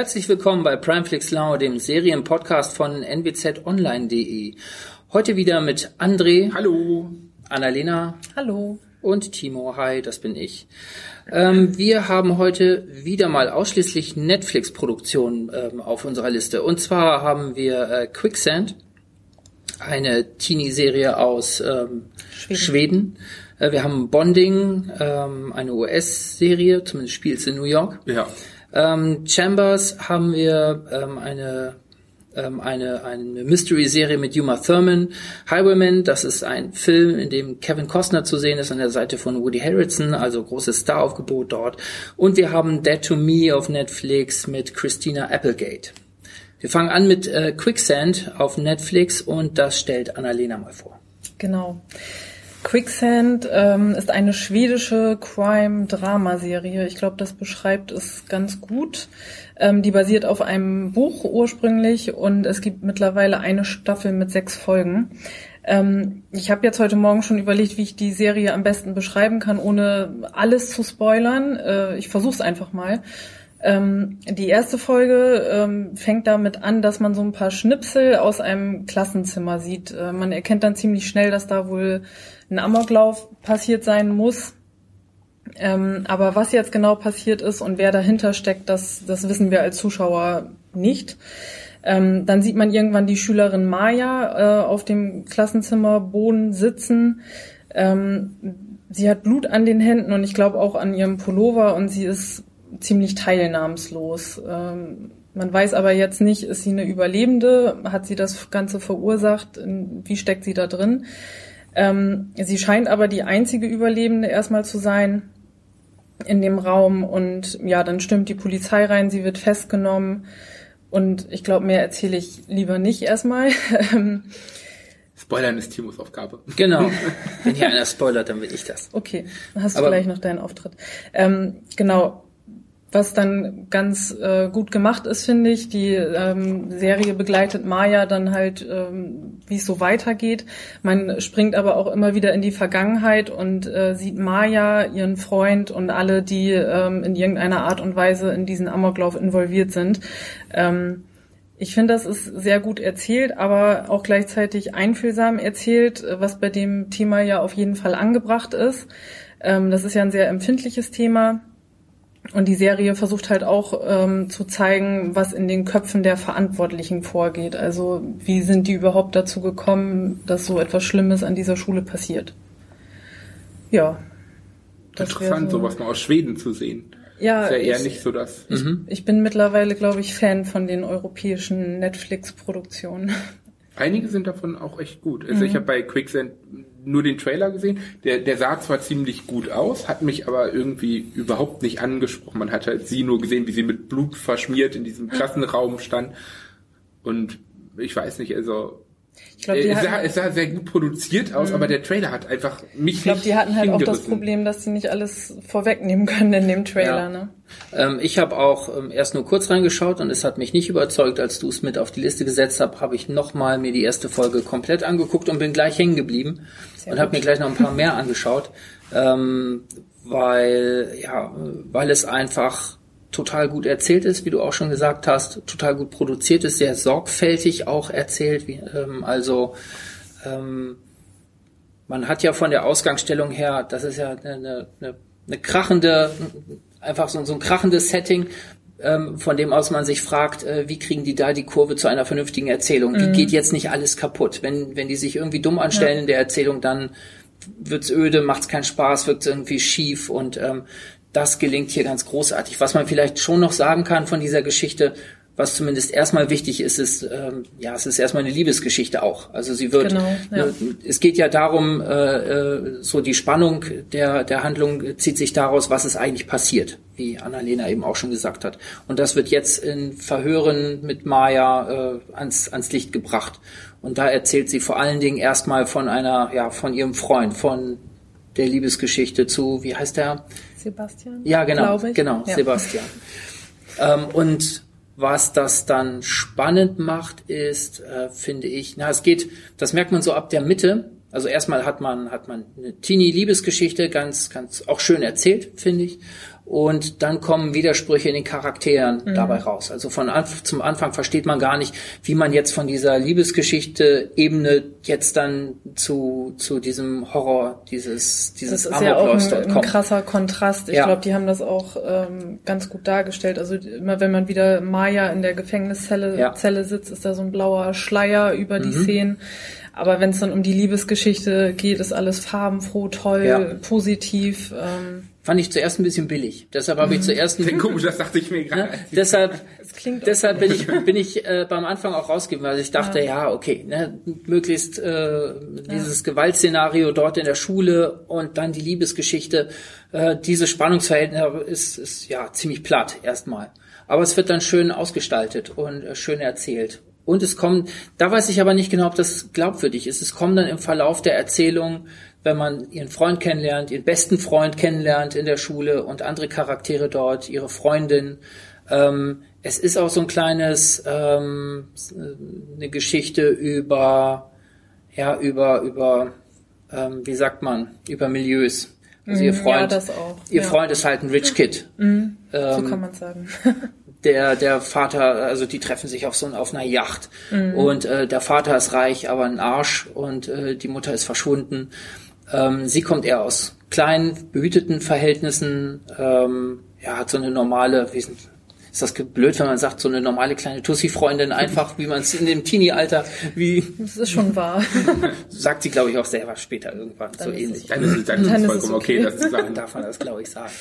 Herzlich willkommen bei Primeflix Now, dem Serienpodcast von nwzonline.de. Heute wieder mit André. Hallo. Annalena. Hallo. Und Timo. Hi, das bin ich. Ähm, wir haben heute wieder mal ausschließlich Netflix-Produktionen ähm, auf unserer Liste. Und zwar haben wir äh, Quicksand, eine Teenie-Serie aus ähm, Schweden. Schweden. Äh, wir haben Bonding, ähm, eine US-Serie, zumindest spielt es in New York. Ja. Ähm, Chambers haben wir ähm, eine ähm, eine, eine Mystery-Serie mit Uma Thurman. Highwayman, das ist ein Film, in dem Kevin Costner zu sehen ist an der Seite von Woody Harrelson, also großes Staraufgebot dort. Und wir haben Dead to Me auf Netflix mit Christina Applegate. Wir fangen an mit äh, Quicksand auf Netflix und das stellt Annalena mal vor. Genau. Quicksand ähm, ist eine schwedische Crime-Drama-Serie. Ich glaube, das beschreibt es ganz gut. Ähm, die basiert auf einem Buch ursprünglich und es gibt mittlerweile eine Staffel mit sechs Folgen. Ähm, ich habe jetzt heute Morgen schon überlegt, wie ich die Serie am besten beschreiben kann, ohne alles zu spoilern. Äh, ich versuche es einfach mal. Ähm, die erste Folge ähm, fängt damit an, dass man so ein paar Schnipsel aus einem Klassenzimmer sieht. Äh, man erkennt dann ziemlich schnell, dass da wohl ein Amoklauf passiert sein muss. Ähm, aber was jetzt genau passiert ist und wer dahinter steckt, das, das wissen wir als Zuschauer nicht. Ähm, dann sieht man irgendwann die Schülerin Maya äh, auf dem Klassenzimmerboden sitzen. Ähm, sie hat Blut an den Händen und ich glaube auch an ihrem Pullover und sie ist ziemlich teilnahmslos. Ähm, man weiß aber jetzt nicht, ist sie eine Überlebende? Hat sie das Ganze verursacht? Wie steckt sie da drin? Ähm, sie scheint aber die einzige Überlebende erstmal zu sein in dem Raum und ja, dann stimmt die Polizei rein, sie wird festgenommen und ich glaube, mehr erzähle ich lieber nicht erstmal. Spoilern ist Timos Aufgabe. Genau. Wenn hier einer spoilert, dann will ich das. Okay, dann hast du Aber gleich noch deinen Auftritt. Ähm, genau, was dann ganz äh, gut gemacht ist, finde ich. Die ähm, Serie begleitet Maya dann halt, ähm, wie es so weitergeht. Man springt aber auch immer wieder in die Vergangenheit und äh, sieht Maya, ihren Freund und alle, die ähm, in irgendeiner Art und Weise in diesen Amoklauf involviert sind. Ähm, ich finde, das ist sehr gut erzählt, aber auch gleichzeitig einfühlsam erzählt, was bei dem Thema ja auf jeden Fall angebracht ist. Ähm, das ist ja ein sehr empfindliches Thema und die Serie versucht halt auch ähm, zu zeigen, was in den Köpfen der Verantwortlichen vorgeht. Also wie sind die überhaupt dazu gekommen, dass so etwas Schlimmes an dieser Schule passiert. Ja. Interessant, so, sowas mal aus Schweden zu sehen. Ja, ist ja eher ich, nicht so das. Ich, mhm. ich bin mittlerweile, glaube ich, Fan von den europäischen Netflix-Produktionen. Einige sind davon auch echt gut. Also mhm. ich habe bei Quicksand nur den Trailer gesehen. Der, der sah zwar ziemlich gut aus, hat mich aber irgendwie überhaupt nicht angesprochen. Man hat halt sie nur gesehen, wie sie mit Blut verschmiert in diesem Klassenraum stand. Und ich weiß nicht, also ich glaub, die es, sah, es sah sehr gut produziert aus, mhm. aber der Trailer hat einfach mich Ich glaube, die hatten halt auch das Problem, dass sie nicht alles vorwegnehmen können in dem Trailer. Ja. Ne? Ähm, ich habe auch ähm, erst nur kurz reingeschaut und es hat mich nicht überzeugt. Als du es mit auf die Liste gesetzt hast, habe ich nochmal mir die erste Folge komplett angeguckt und bin gleich hängen geblieben sehr und habe mir gleich noch ein paar mehr angeschaut, ähm, weil ja, weil es einfach total gut erzählt ist, wie du auch schon gesagt hast, total gut produziert ist, sehr sorgfältig auch erzählt. Wie, ähm, also ähm, man hat ja von der Ausgangsstellung her, das ist ja eine, eine, eine krachende, einfach so, so ein krachendes Setting, ähm, von dem aus man sich fragt, äh, wie kriegen die da die Kurve zu einer vernünftigen Erzählung? Wie mhm. geht jetzt nicht alles kaputt? Wenn, wenn die sich irgendwie dumm anstellen ja. in der Erzählung, dann wird's öde, macht's keinen Spaß, wirkt's irgendwie schief und ähm, das gelingt hier ganz großartig. Was man vielleicht schon noch sagen kann von dieser Geschichte, was zumindest erstmal wichtig ist, ist, ähm, ja, es ist erstmal eine Liebesgeschichte auch. Also sie wird, genau, ja. ne, es geht ja darum, äh, äh, so die Spannung der, der Handlung zieht sich daraus, was ist eigentlich passiert, wie Annalena eben auch schon gesagt hat. Und das wird jetzt in Verhören mit Maya äh, ans, ans Licht gebracht. Und da erzählt sie vor allen Dingen erstmal von einer, ja, von ihrem Freund, von der Liebesgeschichte zu, wie heißt der? Sebastian. Ja, genau, genau, ja. Sebastian. ähm, und was das dann spannend macht, ist, äh, finde ich, na, es geht, das merkt man so ab der Mitte. Also erstmal hat man, hat man eine Teenie-Liebesgeschichte, ganz, ganz auch schön erzählt, finde ich. Und dann kommen Widersprüche in den Charakteren mhm. dabei raus. Also von Anf zum Anfang versteht man gar nicht, wie man jetzt von dieser Liebesgeschichte-Ebene jetzt dann zu, zu diesem Horror, dieses, dieses Das ist ja auch ein, ein krasser Kontrast. Ich ja. glaube, die haben das auch ähm, ganz gut dargestellt. Also immer wenn man wieder Maya in der Gefängniszelle ja. Zelle sitzt, ist da so ein blauer Schleier über die mhm. Szenen. Aber wenn es dann um die Liebesgeschichte geht, ist alles farbenfroh, toll, ja. positiv. Ähm, fand ich zuerst ein bisschen billig. Deshalb habe ich mhm. zuerst ein, komisch, das dachte ich mir gerade. Ne? Deshalb, deshalb bin ich bin ich äh, beim Anfang auch rausgegangen, weil ich dachte, ja, ja okay, ne, möglichst äh, dieses ja. Gewaltszenario dort in der Schule und dann die Liebesgeschichte, äh, diese Spannungsverhältnis ist, ist ja ziemlich platt erstmal. Aber es wird dann schön ausgestaltet und äh, schön erzählt. Und es kommen, da weiß ich aber nicht genau, ob das glaubwürdig ist. Es kommen dann im Verlauf der Erzählung wenn man ihren Freund kennenlernt, ihren besten Freund kennenlernt in der Schule und andere Charaktere dort, ihre Freundin. Ähm, es ist auch so ein kleines, ähm, eine Geschichte über, ja, über, über, ähm, wie sagt man, über Milieus. Also ihr mhm, Freund, ja, ihr ja. Freund ist halt ein Rich Kid. Mhm, so ähm, kann man sagen. der der Vater, also die treffen sich auf so auf einer Yacht mhm. und äh, der Vater ist reich, aber ein Arsch und äh, die Mutter ist verschwunden ähm, sie kommt eher aus kleinen, behüteten Verhältnissen, ähm, ja, hat so eine normale, wie ist, ist das blöd, wenn man sagt, so eine normale kleine Tussi-Freundin, einfach, wie man es in dem Teenie-Alter, wie... Das ist schon wahr. sagt sie, glaube ich, auch selber später irgendwann, dann so ähnlich. Dann ist es, dann ist es vollkommen okay, okay das zu sagen. Darf man das, glaube ich, sagen.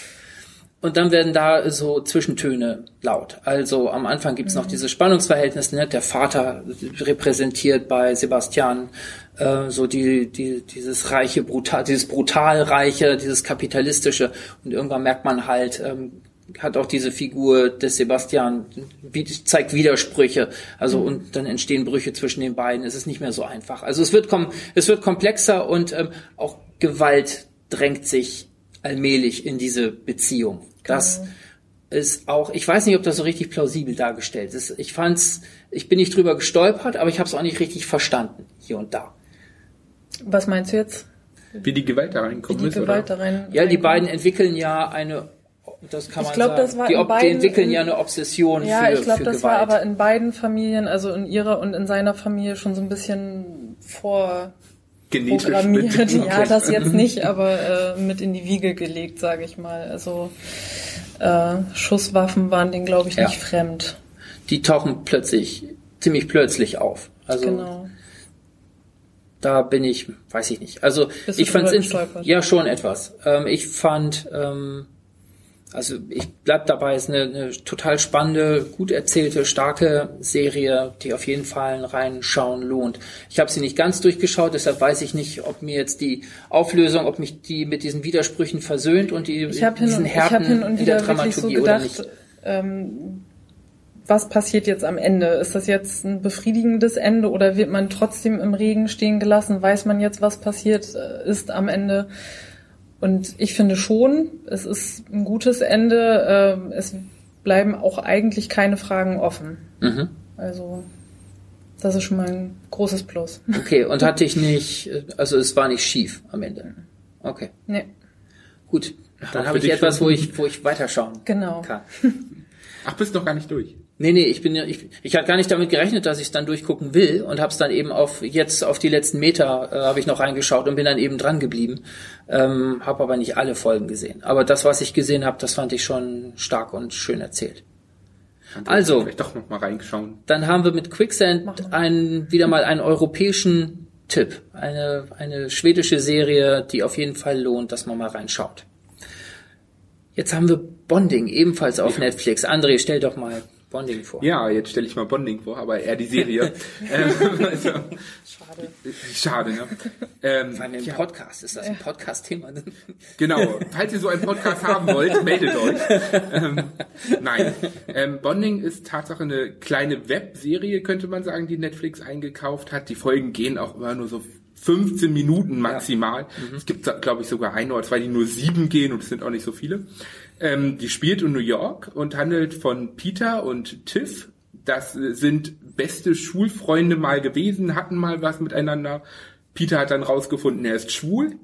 Und dann werden da so Zwischentöne laut. Also am Anfang gibt's mhm. noch dieses Spannungsverhältnis, ne? der Vater repräsentiert bei Sebastian äh, so die, die, dieses reiche, brutal, dieses brutal reiche, dieses kapitalistische. Und irgendwann merkt man halt, ähm, hat auch diese Figur des Sebastian, wie, zeigt Widersprüche. Also, mhm. und dann entstehen Brüche zwischen den beiden. Es ist nicht mehr so einfach. Also, es wird, kom es wird komplexer und ähm, auch Gewalt drängt sich allmählich in diese Beziehung. Das genau. ist auch, ich weiß nicht, ob das so richtig plausibel dargestellt ist. Ich fand's, ich bin nicht drüber gestolpert, aber ich habe es auch nicht richtig verstanden, hier und da. Was meinst du jetzt? Wie die Gewalt da reinkommt. Wie die Gewalt da rein, ja, die beiden entwickeln ja eine das kann man ich glaub, sagen. Das war die, in beiden, die entwickeln ja eine Obsession ja, für ich glaube, das Gewalt. war aber in beiden Familien, also in ihrer und in seiner Familie schon so ein bisschen vor Genetisch programmiert. Ja, das jetzt nicht, aber äh, mit in die Wiege gelegt, sage ich mal. Also äh, Schusswaffen waren denen, glaube ich, nicht ja. fremd. Die tauchen plötzlich, ziemlich plötzlich auf. Also genau da bin ich, weiß ich nicht. Also Bist ich fand es ja schon etwas. Ähm, ich fand, ähm, also ich bleib dabei, es ist eine, eine total spannende, gut erzählte, starke Serie, die auf jeden Fall ein reinschauen lohnt. Ich habe sie nicht ganz durchgeschaut, deshalb weiß ich nicht, ob mir jetzt die Auflösung, ob mich die mit diesen Widersprüchen versöhnt und die ich diesen Härten hin und in der Dramaturgie so gedacht, oder nicht. Ähm, was passiert jetzt am Ende? Ist das jetzt ein befriedigendes Ende oder wird man trotzdem im Regen stehen gelassen? Weiß man jetzt, was passiert äh, ist am Ende? Und ich finde schon, es ist ein gutes Ende. Ähm, es bleiben auch eigentlich keine Fragen offen. Mhm. Also das ist schon mal ein großes Plus. Okay, und hatte ich nicht, also es war nicht schief am Ende. Okay. Nee. Gut, dann habe ich etwas, wo ich, wo ich weiterschauen genau. kann. Ach, bist noch gar nicht durch. Nee, nee, ich bin ja, ich, ich hatte gar nicht damit gerechnet, dass ich es dann durchgucken will und habe es dann eben auf jetzt auf die letzten Meter äh, habe ich noch reingeschaut und bin dann eben dran geblieben. Ähm, habe aber nicht alle Folgen gesehen. Aber das, was ich gesehen habe, das fand ich schon stark und schön erzählt. Also, doch noch mal reinschauen. Dann haben wir mit Quicksand einen, wieder mal einen europäischen Tipp. Eine, eine schwedische Serie, die auf jeden Fall lohnt, dass man mal reinschaut. Jetzt haben wir Bonding, ebenfalls auf ja. Netflix. André, stell doch mal Bonding vor. Ja, jetzt stelle ich mal Bonding vor, aber eher die Serie. ähm, also, schade. Schade, ne? Ähm, Vor allem im ja. Podcast. Ist das ein Podcast-Thema? genau. Falls ihr so einen Podcast haben wollt, meldet euch. Ähm, nein. Ähm, Bonding ist Tatsache eine kleine Webserie, könnte man sagen, die Netflix eingekauft hat. Die Folgen gehen auch immer nur so 15 Minuten maximal. Ja. Mhm. Es gibt, glaube ich, sogar ein oder zwei, die nur sieben gehen und es sind auch nicht so viele. Ähm, die spielt in New York und handelt von Peter und Tiff. Das sind beste Schulfreunde mal gewesen, hatten mal was miteinander. Peter hat dann rausgefunden, er ist schwul.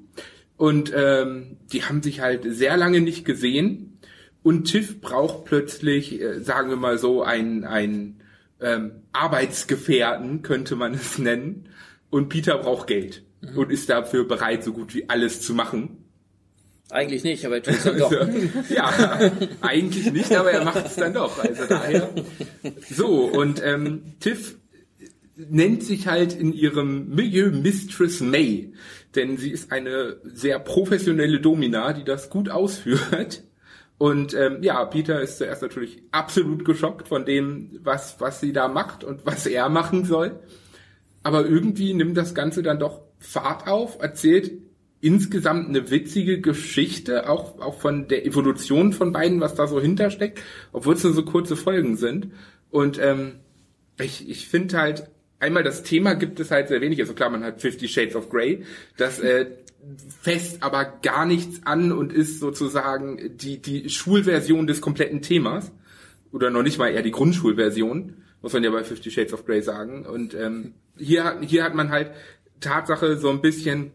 Und ähm, die haben sich halt sehr lange nicht gesehen. und Tiff braucht plötzlich, äh, sagen wir mal so, ein, ein ähm, Arbeitsgefährten, könnte man es nennen. Und Peter braucht Geld mhm. und ist dafür bereit, so gut wie alles zu machen. Eigentlich nicht, aber er tut es dann doch. ja, eigentlich nicht, aber er macht es dann doch. Also daher. So, und ähm, Tiff nennt sich halt in ihrem Milieu Mistress May, denn sie ist eine sehr professionelle Domina, die das gut ausführt. Und ähm, ja, Peter ist zuerst natürlich absolut geschockt von dem, was, was sie da macht und was er machen soll. Aber irgendwie nimmt das Ganze dann doch Fahrt auf, erzählt insgesamt eine witzige Geschichte, auch, auch von der Evolution von beiden, was da so hintersteckt, obwohl es nur so kurze Folgen sind. Und ähm, ich, ich finde halt, einmal das Thema gibt es halt sehr wenig. Also klar, man hat Fifty Shades of Grey. Das äh, fest aber gar nichts an und ist sozusagen die, die Schulversion des kompletten Themas. Oder noch nicht mal eher die Grundschulversion, muss man ja bei Fifty Shades of Grey sagen. Und ähm, hier, hier hat man halt Tatsache so ein bisschen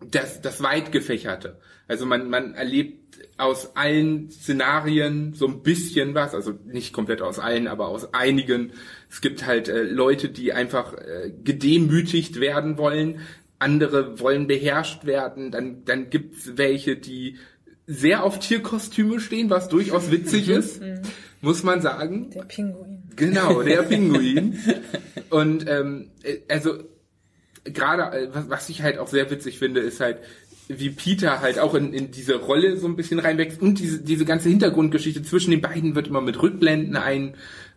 das, das weit gefächerte. Also man, man erlebt aus allen Szenarien so ein bisschen was, also nicht komplett aus allen, aber aus einigen. Es gibt halt äh, Leute, die einfach äh, gedemütigt werden wollen, andere wollen beherrscht werden, dann, dann gibt's welche, die sehr auf Tierkostüme stehen, was durchaus witzig mhm. ist, muss man sagen. Der Pinguin. Genau, der Pinguin. Und ähm, äh, also gerade, äh, was, ich halt auch sehr witzig finde, ist halt, wie Peter halt auch in, in diese Rolle so ein bisschen reinwächst und diese, diese ganze Hintergrundgeschichte zwischen den beiden wird immer mit Rückblenden ein,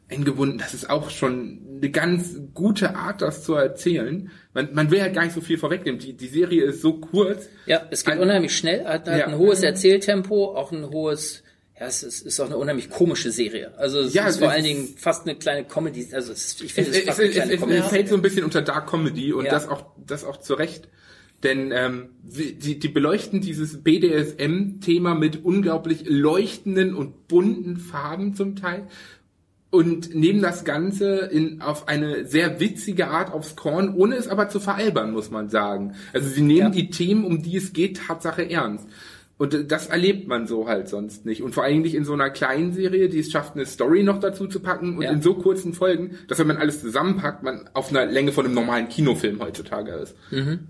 eingebunden. Das ist auch schon eine ganz gute Art, das zu erzählen. Man, man will halt gar nicht so viel vorwegnehmen. Die, die Serie ist so kurz. Ja, es geht ein, unheimlich schnell, hat, hat ja. ein hohes Erzähltempo, auch ein hohes, ja, es ist, ist auch eine unheimlich komische Serie. Also es ja, ist es vor allen Dingen fast eine kleine Comedy. Also es, ich finde es, es, fast eine kleine es. Es fällt so ein bisschen unter Dark Comedy und ja. das auch, das auch zu Recht. Denn ähm, die, die beleuchten dieses BDSM-Thema mit unglaublich leuchtenden und bunten Farben zum Teil und nehmen das Ganze in, auf eine sehr witzige Art aufs Korn, ohne es aber zu veralbern, muss man sagen. Also sie nehmen ja. die Themen, um die es geht, Tatsache ernst. Und das erlebt man so halt sonst nicht. Und vor allem nicht in so einer kleinen Serie, die es schafft, eine Story noch dazu zu packen und ja. in so kurzen Folgen, dass wenn man alles zusammenpackt, man auf einer Länge von einem normalen Kinofilm heutzutage ist. Mhm.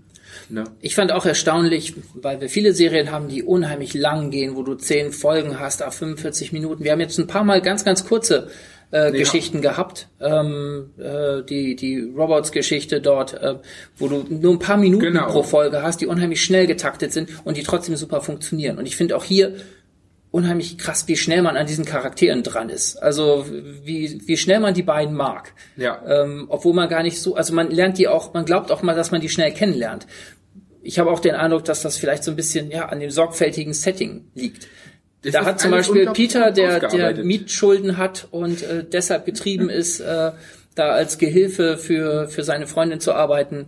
Ja. Ich fand auch erstaunlich, weil wir viele Serien haben, die unheimlich lang gehen, wo du zehn Folgen hast, auf 45 Minuten. Wir haben jetzt ein paar Mal ganz, ganz kurze äh, ja. Geschichten gehabt. Ähm, äh, die die Robots-Geschichte dort, äh, wo du nur ein paar Minuten genau. pro Folge hast, die unheimlich schnell getaktet sind und die trotzdem super funktionieren. Und ich finde auch hier unheimlich krass, wie schnell man an diesen Charakteren dran ist. Also wie, wie schnell man die beiden mag. Ja. Ähm, obwohl man gar nicht so, also man lernt die auch, man glaubt auch mal, dass man die schnell kennenlernt. Ich habe auch den Eindruck, dass das vielleicht so ein bisschen ja an dem sorgfältigen Setting liegt. Das da hat zum Beispiel Peter, der, der Mietschulden hat und äh, deshalb getrieben ist, äh, da als Gehilfe für, für seine Freundin zu arbeiten,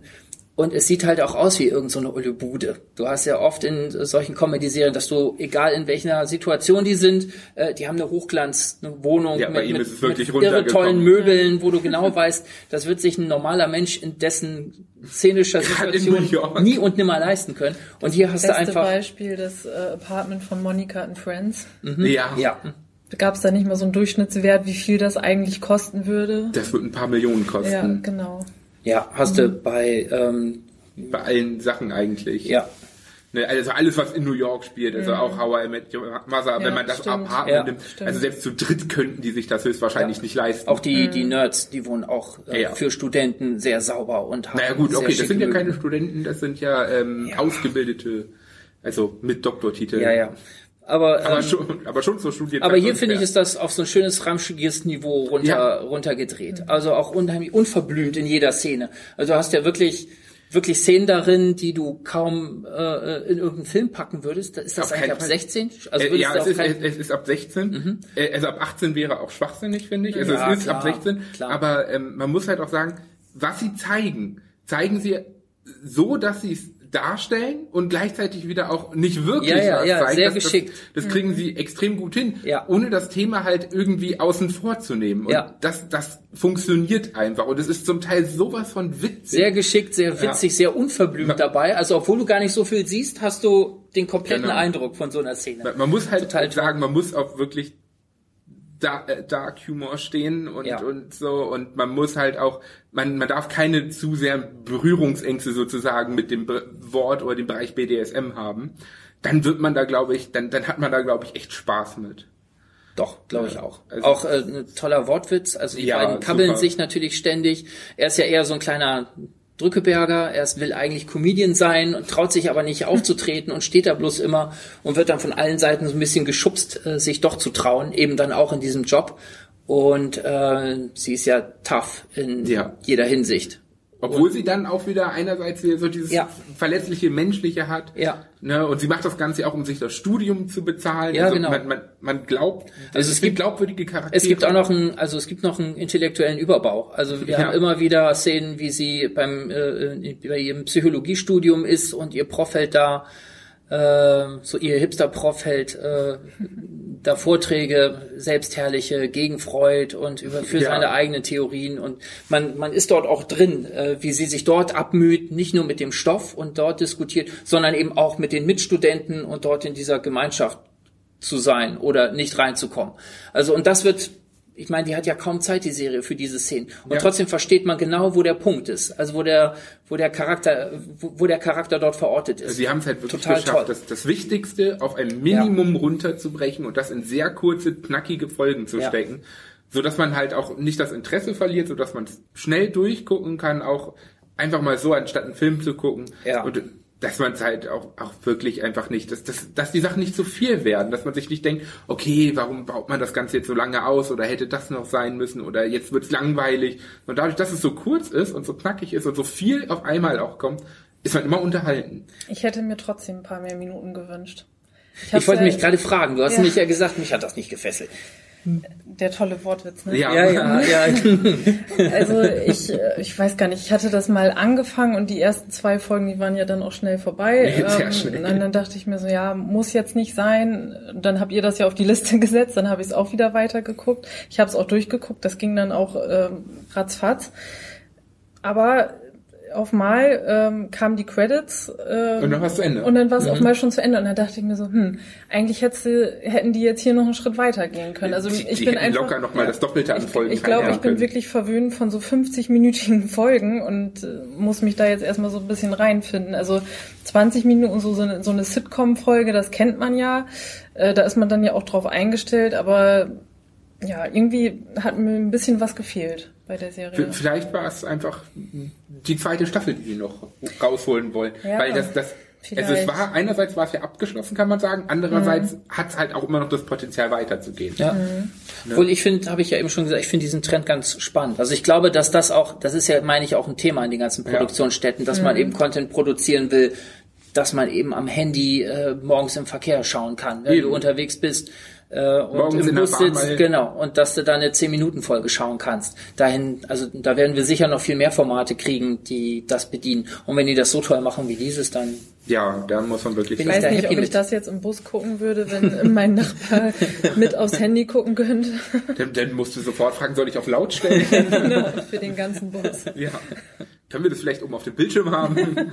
und es sieht halt auch aus wie irgendeine so eine Bude. Du hast ja oft in solchen Comedy-Serien, dass du, egal in welcher Situation die sind, äh, die haben eine Hochglanz, eine Wohnung ja, mit, mit, mit irre tollen Möbeln, wo du genau weißt, das wird sich ein normaler Mensch in dessen szenischer Situation nie und nimmer leisten können. Und das hier hast du einfach... Beispiel das äh, Apartment von Monica and Friends. Mhm. Ja. ja. Gab es da nicht mal so einen Durchschnittswert, wie viel das eigentlich kosten würde? Das wird ein paar Millionen kosten. Ja, genau. Ja, hast mhm. du bei ähm, bei allen Sachen eigentlich. Ja. Ne, also alles, was in New York spielt, also mhm. auch How I Met Your Mother, ja, wenn man das stimmt. Apartment ja, nimmt, stimmt. also selbst zu dritt könnten die sich das höchstwahrscheinlich ja. nicht leisten. Auch die, mhm. die Nerds, die wohnen auch äh, für Studenten sehr sauber und haben Naja gut, okay, das sind ja keine Studenten, das sind ja, ähm, ausgebildete, also mit Doktortitel. Ja, ja. Aber, aber, ähm, schon, aber schon zur Studienzeit. Aber hier finde ich, ist das auf so ein schönes ramschiges Niveau runter, ja. runtergedreht. Also auch unheimlich unverblümt in jeder Szene. Also du hast ja wirklich, wirklich Szenen darin, die du kaum äh, in irgendeinen Film packen würdest. Ist das auf eigentlich ab 16? Also äh, ja, es ist, es ist ab 16. Mhm. Äh, also ab 18 wäre auch schwachsinnig, finde ich. Also ja, es ist klar, ab 16. Klar. Aber ähm, man muss halt auch sagen, was sie zeigen, zeigen sie so, dass sie es darstellen und gleichzeitig wieder auch nicht wirklich ja, ja, was ja, zeigen. Sehr das, geschickt. Das, das kriegen mhm. sie extrem gut hin, ja. ohne das Thema halt irgendwie außen vor zu nehmen. Und ja. das, das funktioniert einfach. Und es ist zum Teil sowas von witzig. Sehr geschickt, sehr witzig, ja. sehr unverblümt dabei. Also obwohl du gar nicht so viel siehst, hast du den kompletten Genau. Eindruck von so einer Szene. Man, man muss halt Total sagen, man muss auch wirklich Dark Humor stehen und, Ja. und so und man muss halt auch, man, man darf keine zu sehr Berührungsängste sozusagen mit dem Be Wort oder dem Bereich BDSM haben. Dann wird man da, glaube ich, dann, dann hat man da, glaube ich, echt Spaß mit. Doch, glaube ich auch. also- auch äh, ein toller Wortwitz. Also die Ja, beiden kabbeln super. sich natürlich ständig. Er ist ja eher so ein kleiner Drückeberger. Er will eigentlich Comedian sein und traut sich aber nicht aufzutreten und steht da bloß immer und wird dann von allen Seiten so ein bisschen geschubst, äh, sich doch zu trauen, eben dann auch in diesem Job. Und äh, sie ist ja tough in Ja. jeder Hinsicht. Obwohl sie dann auch wieder einerseits wieder so dieses Ja. verletzliche Menschliche hat. Ja. Ne, und sie macht das Ganze auch, um sich das Studium zu bezahlen. Ja, also genau. Man, man, man glaubt, also, Also es, gibt gibt- glaubwürdige Charaktere. Es gibt auch noch einen, also es gibt noch einen intellektuellen Überbau. Also wir Ja. haben immer wieder Szenen, wie sie beim äh, bei ihrem Psychologiestudium ist und ihr Prof hält da äh, so ihr Hipster-Prof hält äh, da Vorträge, selbstherrliche gegen Freud und über für Ja. seine eigenen Theorien und man man ist dort auch drin, äh, wie sie sich dort abmüht, nicht nur mit dem Stoff und dort diskutiert, sondern eben auch mit den Mitstudenten und dort in dieser Gemeinschaft zu sein oder nicht reinzukommen. Also und das wird, ich meine, die hat ja kaum Zeit die Serie für diese Szenen und Ja. trotzdem versteht man genau, wo der Punkt ist, also wo der, wo der Charakter, wo, wo der Charakter dort verortet ist. Sie haben es halt wirklich Total geschafft, toll. das, das Wichtigste auf ein Minimum runterzubrechen und das in sehr kurze, knackige Folgen zu Ja. stecken, so dass man halt auch nicht das Interesse verliert, so dass man es schnell durchgucken kann, auch einfach mal so anstatt einen Film zu gucken Ja. und dass man es halt auch, auch wirklich einfach nicht, dass, dass, dass die Sachen nicht zu viel werden, dass man sich nicht denkt, okay, warum baut man das Ganze jetzt so lange aus oder hätte das noch sein müssen oder jetzt wird's langweilig. Und dadurch, dass es so kurz ist und so knackig ist und so viel auf einmal auch kommt, ist man immer unterhalten. Ich hätte mir trotzdem ein paar mehr Minuten gewünscht. Ich hab's wollte ja- mich gerade fragen, du hast Ja. nämlich ja gesagt, mich hat das nicht gefesselt. Der tolle Wortwitz, ne? Ja. Ja, ja, ja. Also ich, äh, ich weiß gar nicht, ich hatte das mal angefangen und die ersten zwei Folgen, die waren ja dann auch schnell vorbei. Ja, sehr Ähm, schnell. Und dann dachte ich mir so, ja, muss jetzt nicht sein. Dann habt ihr das ja auf die Liste gesetzt, dann habe ich es auch wieder weitergeguckt. Ich habe es auch durchgeguckt, das ging dann auch ähm, ratzfatz. Aber auf mal ähm, kamen die Credits ähm, Und dann war's zu Ende. Und dann war es auf mal schon zu Ende. Und dann dachte ich mir so, hm, eigentlich hättest du, hätten die jetzt hier noch einen Schritt weiter gehen können. Also die, ich die bin einfach locker noch mal das Doppelte an Folgen ich glaube, ich bin wirklich verwöhnt von so 50-minütigen Folgen und äh, muss mich da jetzt erstmal so ein bisschen reinfinden. Also 20 Minuten, so, so eine, so eine Sitcom-Folge, das kennt man ja. Äh, da ist man dann ja auch drauf eingestellt, aber ja, irgendwie hat mir ein bisschen was gefehlt bei der Serie. V- Vielleicht war es einfach die zweite Staffel, die die noch rausholen wollen. Ja, Weil das, das, vielleicht. also es war, einerseits war es ja abgeschlossen, kann man sagen, andererseits hat es halt auch immer noch das Potenzial weiterzugehen. Ja. Obwohl ich finde, habe ich ja eben schon gesagt, ich finde diesen Trend ganz spannend. Also ich glaube, dass das auch, das ist ja, meine ich, auch ein Thema in den ganzen Produktionsstätten, dass man eben Content produzieren will, dass man eben am Handy äh, morgens im Verkehr schauen kann, wenn Eben. du unterwegs bist. Äh, und mal- genau, und dass du da eine 10-Minuten-Folge schauen kannst. Dahin, also da werden wir sicher noch viel mehr Formate kriegen, die das bedienen. Und wenn die das so toll machen wie dieses, dann Ja, da muss man wirklich ich weiß nicht, ob ich mit. das jetzt im Bus gucken würde, wenn mein Nachbar mit aufs Handy gucken könnte. dann, dann musst du sofort fragen, soll ich auf laut stellen? Genau, für den ganzen Bus. ja. Können wir das vielleicht oben auf dem Bildschirm haben?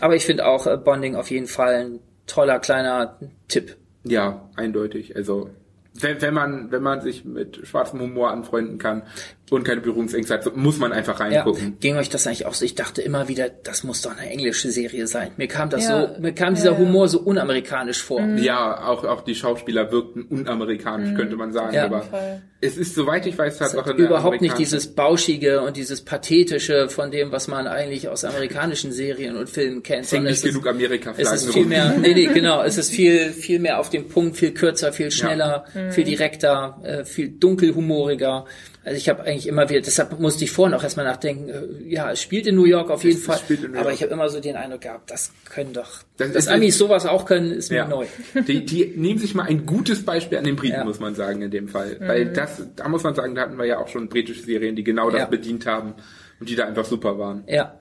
Aber ich finde auch äh, Bonding auf jeden Fall ein toller kleiner Tipp. Ja, eindeutig. Also wenn, wenn man wenn man sich mit schwarzem Humor anfreunden kann und keine Berührungsängste hat, so muss man einfach Ja, reingucken. ging euch das eigentlich auch so? Ich dachte immer wieder, das muss doch eine englische Serie sein. Mir kam das Ja. so, mir kam dieser Ja, ja. Humor so unamerikanisch vor. Ja, auch, auch die Schauspieler wirkten unamerikanisch, könnte man sagen. Ja. aber Auf jeden Fall. es ist, soweit ich weiß, Es Tatsache hat eine überhaupt nicht dieses Bauschige und dieses Pathetische von dem, was man eigentlich aus amerikanischen Serien und Filmen kennt. Es hängt sondern nicht genug Es Amerika-Flaggen ist viel mehr, nee, nee, genau, es ist viel, viel mehr auf den Punkt, viel kürzer, viel schneller, viel direkter, äh, viel dunkelhumoriger. Also ich habe eigentlich immer wieder, deshalb musste ich vorhin auch erstmal nachdenken, äh, ja, es spielt in New York auf jeden Es Fall, spielt in New aber ich habe immer so den Eindruck gehabt, das können doch, Das dass ist- Amis sowas auch können, ist mir Ja. neu. Die, die nehmen sich mal ein gutes Beispiel an den Briten, Ja. muss man sagen, in dem Fall. Weil das, da muss man sagen, da hatten wir ja auch schon britische Serien, die genau das Ja. bedient haben und die da einfach super waren. Ja.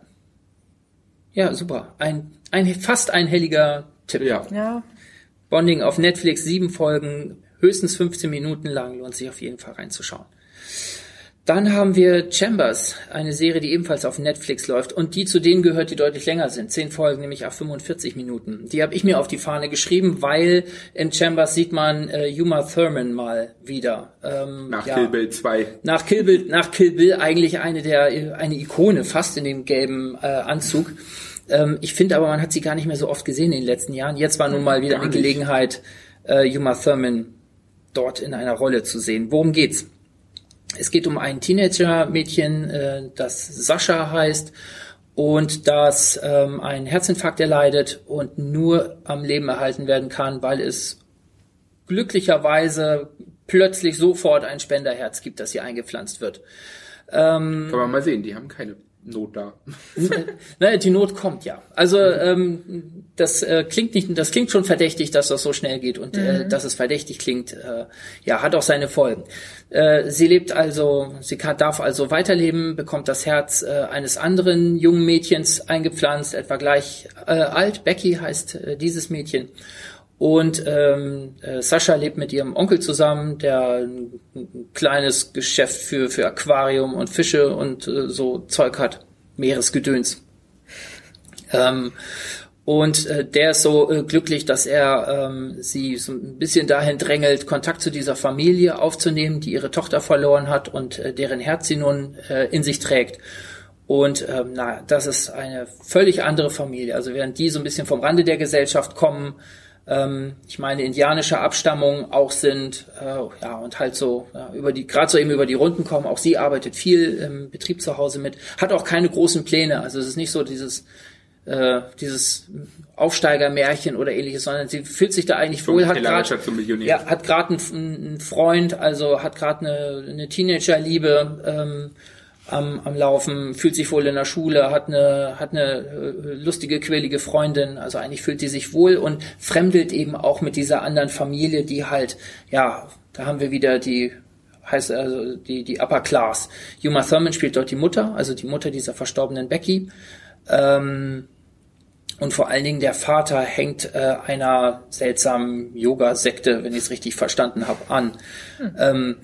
Ja, super. Ein, ein fast einhelliger Tipp. Ja. Ja, Bonding auf Netflix, sieben Folgen, höchstens 15 Minuten lang, lohnt sich auf jeden Fall reinzuschauen. Dann haben wir Chambers, eine Serie, die ebenfalls auf Netflix läuft und die zu denen gehört, die deutlich länger sind. Zehn Folgen, nämlich auf 45 Minuten. Die habe ich mir auf die Fahne geschrieben, weil in Chambers sieht man äh, Uma Thurman mal wieder. Ähm, nach ja, Kill Bill 2. Nach Kill Bill, nach Kill Bill eigentlich eine der eine Ikone, fast in dem gelben äh, Anzug. Ähm, ich finde aber, man hat sie gar nicht mehr so oft gesehen in den letzten Jahren. Jetzt war nun mal wieder eine. Gelegenheit, äh, Uma Thurman dort in einer Rolle zu sehen. Worum geht's? Es geht um ein Teenager-Mädchen, äh, das Sascha heißt und das ähm, einen Herzinfarkt erleidet und nur am Leben erhalten werden kann, weil es glücklicherweise plötzlich sofort ein Spenderherz gibt, das hier eingepflanzt wird. Ähm, Kann man mal sehen, die haben keine Not da. naja, die Not kommt ja. Also ähm, das äh, klingt nicht, das klingt schon verdächtig, dass das so schnell geht und äh, mhm. dass es verdächtig klingt, äh, ja, hat auch seine Folgen. Äh, sie lebt also, sie kann, darf also weiterleben, bekommt das Herz äh, eines anderen jungen Mädchens eingepflanzt, etwa gleich äh, alt. Becky heißt äh, dieses Mädchen. Und ähm, äh, Sascha lebt mit ihrem Onkel zusammen, der ein, ein kleines Geschäft für, für Aquarium und Fische und äh, so Zeug hat. Meeresgedöns. Ähm, und äh, der ist so äh, glücklich, dass er ähm, sie so ein bisschen dahin drängelt, Kontakt zu dieser Familie aufzunehmen, die ihre Tochter verloren hat und äh, deren Herz sie nun äh, in sich trägt. Und ähm, na, das ist eine völlig andere Familie. Also während die so ein bisschen vom Rande der Gesellschaft kommen, ich meine, indianische Abstammung auch sind, äh, ja, und halt so, ja, über die, gerade so eben über die Runden kommen. Auch sie arbeitet viel im Betrieb zu Hause mit, hat auch keine großen Pläne. Also es ist nicht so dieses, äh, dieses Aufsteigermärchen oder ähnliches, sondern sie fühlt sich da eigentlich wohl, hat gerade ja, hat gerade einen, einen, Freund, also hat gerade eine, eine Teenagerliebe, ähm, am, am Laufen, fühlt sich wohl in der Schule, hat eine, hat eine äh, lustige, quälige Freundin, also eigentlich fühlt sie sich wohl und fremdelt eben auch mit dieser anderen Familie, die halt, ja, da haben wir wieder die, heißt also die, die Upper Class. Uma Thurman spielt dort die Mutter, also die Mutter dieser verstorbenen Becky. Ähm, und vor allen Dingen der Vater hängt äh, einer seltsamen Yoga-Sekte, wenn ich es richtig verstanden habe, an. Hm. Ähm,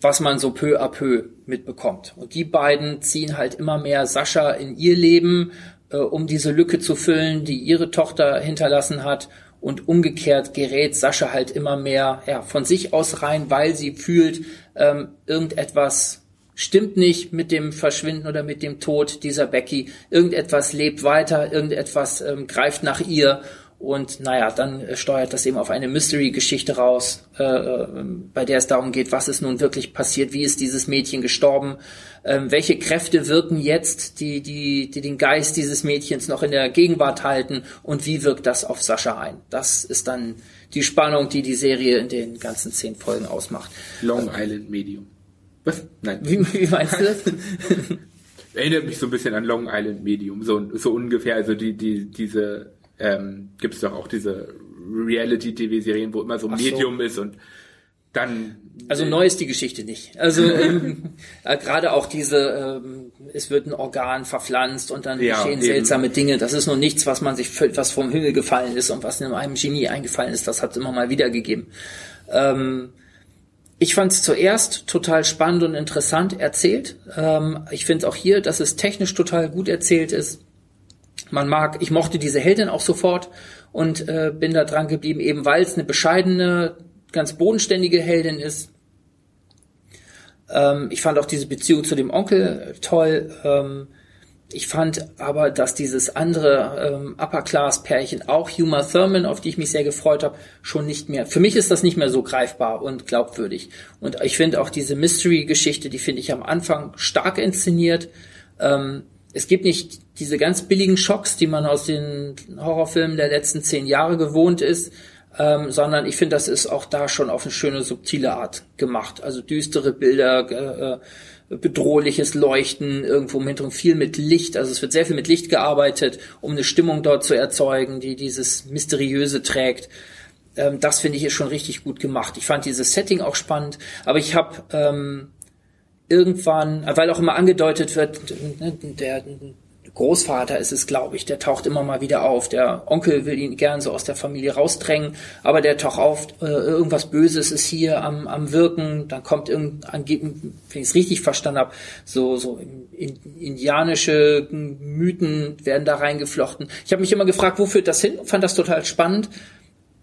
was man so peu à peu mitbekommt. Und die beiden ziehen halt immer mehr Sascha in ihr Leben, äh, um diese Lücke zu füllen, die ihre Tochter hinterlassen hat. Und umgekehrt gerät Sascha halt immer mehr ja, von sich aus rein, weil sie fühlt, ähm, irgendetwas stimmt nicht mit dem Verschwinden oder mit dem Tod dieser Becky. Irgendetwas lebt weiter, irgendetwas ähm, greift nach ihr und naja, dann äh, steuert das eben auf eine Mystery-Geschichte raus, äh, äh, bei der es darum geht, was ist nun wirklich passiert, wie ist dieses Mädchen gestorben, ähm, welche Kräfte wirken jetzt, die, die, die den Geist dieses Mädchens noch in der Gegenwart halten und wie wirkt das auf Sascha ein. Das ist dann die Spannung, die die Serie in den ganzen zehn Folgen ausmacht. Long Island Medium. Was? Nein. Wie, wie meinst du das? Erinnert mich so ein bisschen an Long Island Medium, so, so ungefähr, also die, die, diese ähm, gibt es doch auch diese Reality-TV-Serien, wo immer so ein Medium so. ist und dann. Also neu ist die Geschichte nicht. Also ähm, äh, gerade auch diese, ähm, es wird ein Organ verpflanzt und dann ja, geschehen eben. seltsame Dinge. Das ist nur nichts, was man sich was vom Himmel gefallen ist und was in einem Genie eingefallen ist. Das hat es immer mal wieder gegeben. Ähm, ich fand es zuerst total spannend und interessant erzählt. Ähm, ich finde es auch hier, dass es technisch total gut erzählt ist. Man mag, ich mochte diese Heldin auch sofort und äh, bin da dran geblieben, eben weil es eine bescheidene, ganz bodenständige Heldin ist. Ähm, ich fand auch diese Beziehung zu dem Onkel toll. Ähm, ich fand aber, dass dieses andere ähm, Upper-Class-Pärchen, auch Huma Thurman, auf die ich mich sehr gefreut habe, schon nicht mehr. Für mich ist das nicht mehr so greifbar und glaubwürdig. Und ich finde auch diese Mystery-Geschichte, die finde ich am Anfang stark inszeniert. Ähm, es gibt nicht diese ganz billigen Schocks, die man aus den Horrorfilmen der letzten zehn Jahre gewohnt ist, ähm, sondern ich finde, das ist auch da schon auf eine schöne, subtile Art gemacht. Also düstere Bilder, äh, bedrohliches Leuchten, irgendwo im Hintergrund viel mit Licht. Also es wird sehr viel mit Licht gearbeitet, um eine Stimmung dort zu erzeugen, die dieses Mysteriöse trägt. Ähm, das finde ich ist schon richtig gut gemacht. Ich fand dieses Setting auch spannend, aber ich habe ähm, irgendwann, weil auch immer angedeutet wird, ne, der Großvater ist es, glaube ich, der taucht immer mal wieder auf. Der Onkel will ihn gern so aus der Familie rausdrängen, aber der taucht auf, äh, irgendwas Böses ist hier am, am Wirken, dann kommt irgendein, wenn ich es richtig verstanden habe, so, so in, indianische Mythen werden da reingeflochten. Ich habe mich immer gefragt, wo führt das hin? Fand das total spannend.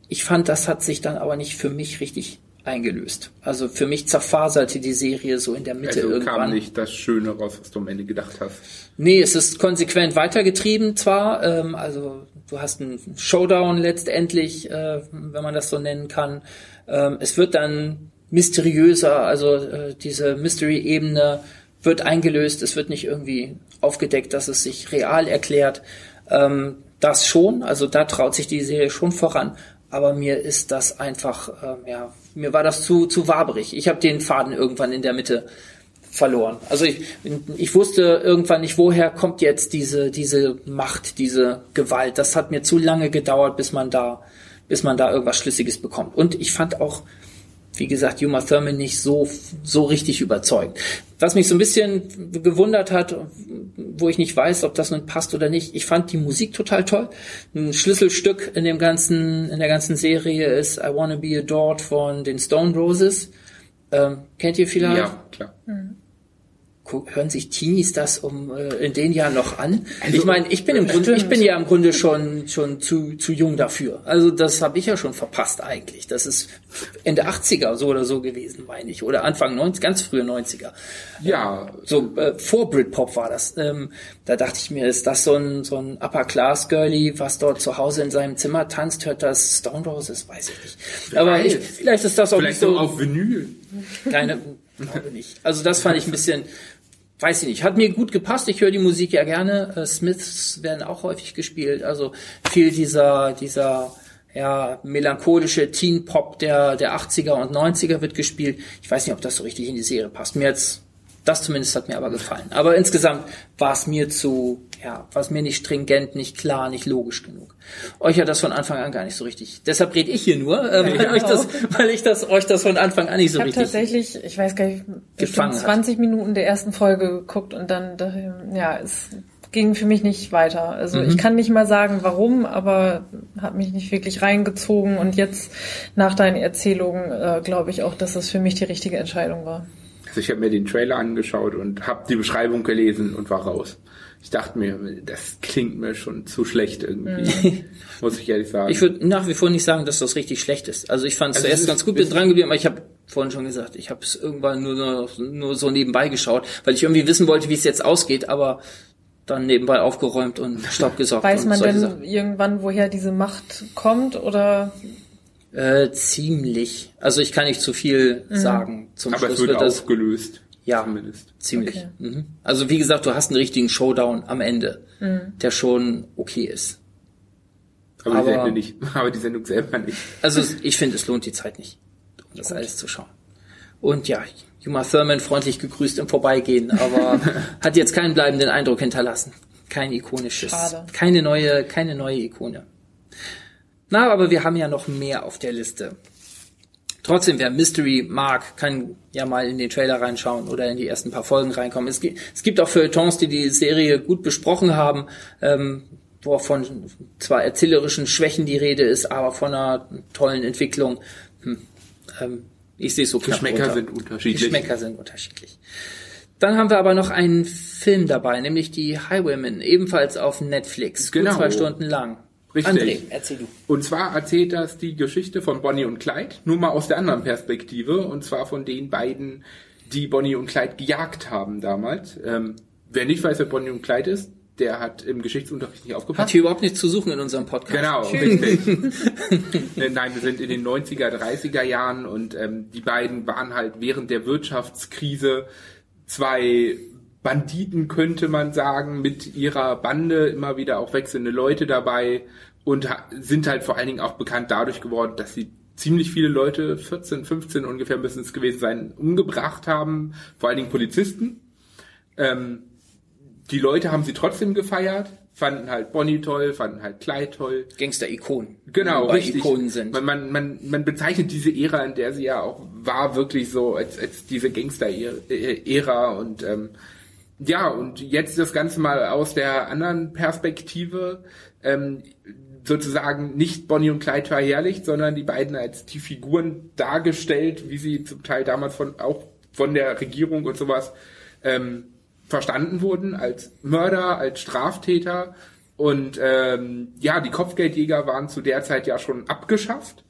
Ich fand, das hat sich dann aber nicht für mich richtig eingelöst. Also für mich zerfaserte die Serie so in der Mitte also irgendwann. kam nicht das Schöne raus, was du am Ende gedacht hast. Nee, es ist konsequent weitergetrieben zwar, ähm, also du hast einen Showdown letztendlich, äh, wenn man das so nennen kann. Ähm, es wird dann mysteriöser, also äh, diese Mystery-Ebene wird eingelöst, es wird nicht irgendwie aufgedeckt, dass es sich real erklärt. Ähm, das schon, also da traut sich die Serie schon voran, aber mir ist das einfach, äh, ja, mir war das zu, zu waberig. Ich habe den Faden irgendwann in der Mitte verloren. Also ich, ich wusste irgendwann nicht, woher kommt jetzt diese, diese Macht, diese Gewalt. Das hat mir zu lange gedauert, bis man da, bis man da irgendwas Schlüssiges bekommt. Und ich fand auch, wie gesagt, Uma Thurman nicht so, so richtig überzeugend. Was mich so ein bisschen gewundert hat, wo ich nicht weiß, ob das nun passt oder nicht, ich fand die Musik total toll. Ein Schlüsselstück in dem ganzen, in der ganzen Serie ist I Wanna Be Adored von den Stone Roses. Ähm, kennt ihr vielleicht? Ja, klar. Mhm hören sich Teenies das um äh, in den Jahren noch an? Also, ich meine, ich bin im Grunde, ich bin ja im Grunde schon schon zu zu jung dafür. Also das habe ich ja schon verpasst eigentlich. Das ist Ende 80er so oder so gewesen, meine ich, oder Anfang 90, ganz frühe 90er. Ja, so äh, vor Britpop war das. Ähm, da dachte ich mir, ist das so ein so ein Upper Class Girlie, was dort zu Hause in seinem Zimmer tanzt, hört das Stone Roses, weiß ich nicht. Aber ich, vielleicht ist das auch vielleicht nicht so auf Vinyl. Keine glaube nicht. Also das fand ich ein bisschen weiß ich nicht, hat mir gut gepasst. Ich höre die Musik ja gerne. Äh, Smiths werden auch häufig gespielt. Also viel dieser, dieser, ja, melancholische Teen Pop der, der 80er und 90er wird gespielt. Ich weiß nicht, ob das so richtig in die Serie passt. Mir jetzt das zumindest hat mir aber gefallen. Aber insgesamt war es mir zu, ja, war es mir nicht stringent, nicht klar, nicht logisch genug. Euch hat das von Anfang an gar nicht so richtig. Deshalb rede ich hier nur, äh, weil, ja, euch das, weil ich das euch das von Anfang an nicht so ich richtig. tatsächlich, ich weiß gar nicht, gefangen 20 hat. Minuten der ersten Folge geguckt und dann, ja, es ging für mich nicht weiter. Also mhm. ich kann nicht mal sagen, warum, aber hat mich nicht wirklich reingezogen und jetzt nach deinen Erzählungen äh, glaube ich auch, dass das für mich die richtige Entscheidung war. Also ich habe mir den Trailer angeschaut und habe die Beschreibung gelesen und war raus. Ich dachte mir, das klingt mir schon zu schlecht irgendwie, muss ich ehrlich sagen. Ich würde nach wie vor nicht sagen, dass das richtig schlecht ist. Also ich fand es also zuerst ganz gut, bin dran geblieben, aber ich habe vorhin schon gesagt, ich habe es irgendwann nur, nur, nur so nebenbei geschaut, weil ich irgendwie wissen wollte, wie es jetzt ausgeht, aber dann nebenbei aufgeräumt und Staub gesaugt. Weiß man denn Sachen. irgendwann, woher diese Macht kommt oder äh, ziemlich. Also ich kann nicht zu viel mhm. sagen. Zum Aber Schluss es wird, wird das aufgelöst. Ja, zumindest. ziemlich. Okay. Mhm. Also wie gesagt, du hast einen richtigen Showdown am Ende, mhm. der schon okay ist. Aber, Aber die Sendung nicht. Aber die Sendung selber nicht. Also ich finde, es lohnt die Zeit nicht, um das Gut. alles zu schauen. Und ja, Juma Thurman freundlich gegrüßt im Vorbeigehen, aber hat jetzt keinen bleibenden Eindruck hinterlassen. Kein ikonisches, Schade. keine neue, keine neue Ikone. Na, aber wir haben ja noch mehr auf der Liste. Trotzdem, wer Mystery mag, kann ja mal in den Trailer reinschauen oder in die ersten paar Folgen reinkommen. Es gibt, es gibt auch Feuilletons, die die Serie gut besprochen haben, ähm, wo von zwar erzählerischen Schwächen die Rede ist, aber von einer tollen Entwicklung. Hm, ähm, ich sehe es so knapp Geschmäcker sind unterschiedlich. Geschmäcker sind unterschiedlich. Dann haben wir aber noch einen Film dabei, nämlich die Highwaymen, ebenfalls auf Netflix, genau. gut zwei Stunden lang. Richtig. André, erzähl du. Und zwar erzählt das die Geschichte von Bonnie und Clyde, nur mal aus der anderen Perspektive, und zwar von den beiden, die Bonnie und Clyde gejagt haben damals. Ähm, wer nicht weiß, wer Bonnie und Clyde ist, der hat im Geschichtsunterricht nicht aufgepasst. Hat hier überhaupt nichts zu suchen in unserem Podcast. Genau, richtig. Äh, nein, wir sind in den 90er, 30er Jahren und ähm, die beiden waren halt während der Wirtschaftskrise zwei Banditen, könnte man sagen, mit ihrer Bande, immer wieder auch wechselnde Leute dabei und sind halt vor allen Dingen auch bekannt dadurch geworden, dass sie ziemlich viele Leute, 14, 15 ungefähr müssen es gewesen sein, umgebracht haben, vor allen Dingen Polizisten. Ähm, die Leute haben sie trotzdem gefeiert, fanden halt Bonnie toll, fanden halt Clyde toll. Gangster-Ikonen. Genau, richtig. Ikonen sind. Man, man, man, man bezeichnet diese Ära, in der sie ja auch war, wirklich so als, als diese Gangster-Ära und ähm, ja, und jetzt das Ganze mal aus der anderen Perspektive, ähm, sozusagen nicht Bonnie und Clyde verherrlicht, sondern die beiden als die Figuren dargestellt, wie sie zum Teil damals von auch von der Regierung und sowas ähm, verstanden wurden, als Mörder, als Straftäter. Und ähm, ja, die Kopfgeldjäger waren zu der Zeit ja schon abgeschafft.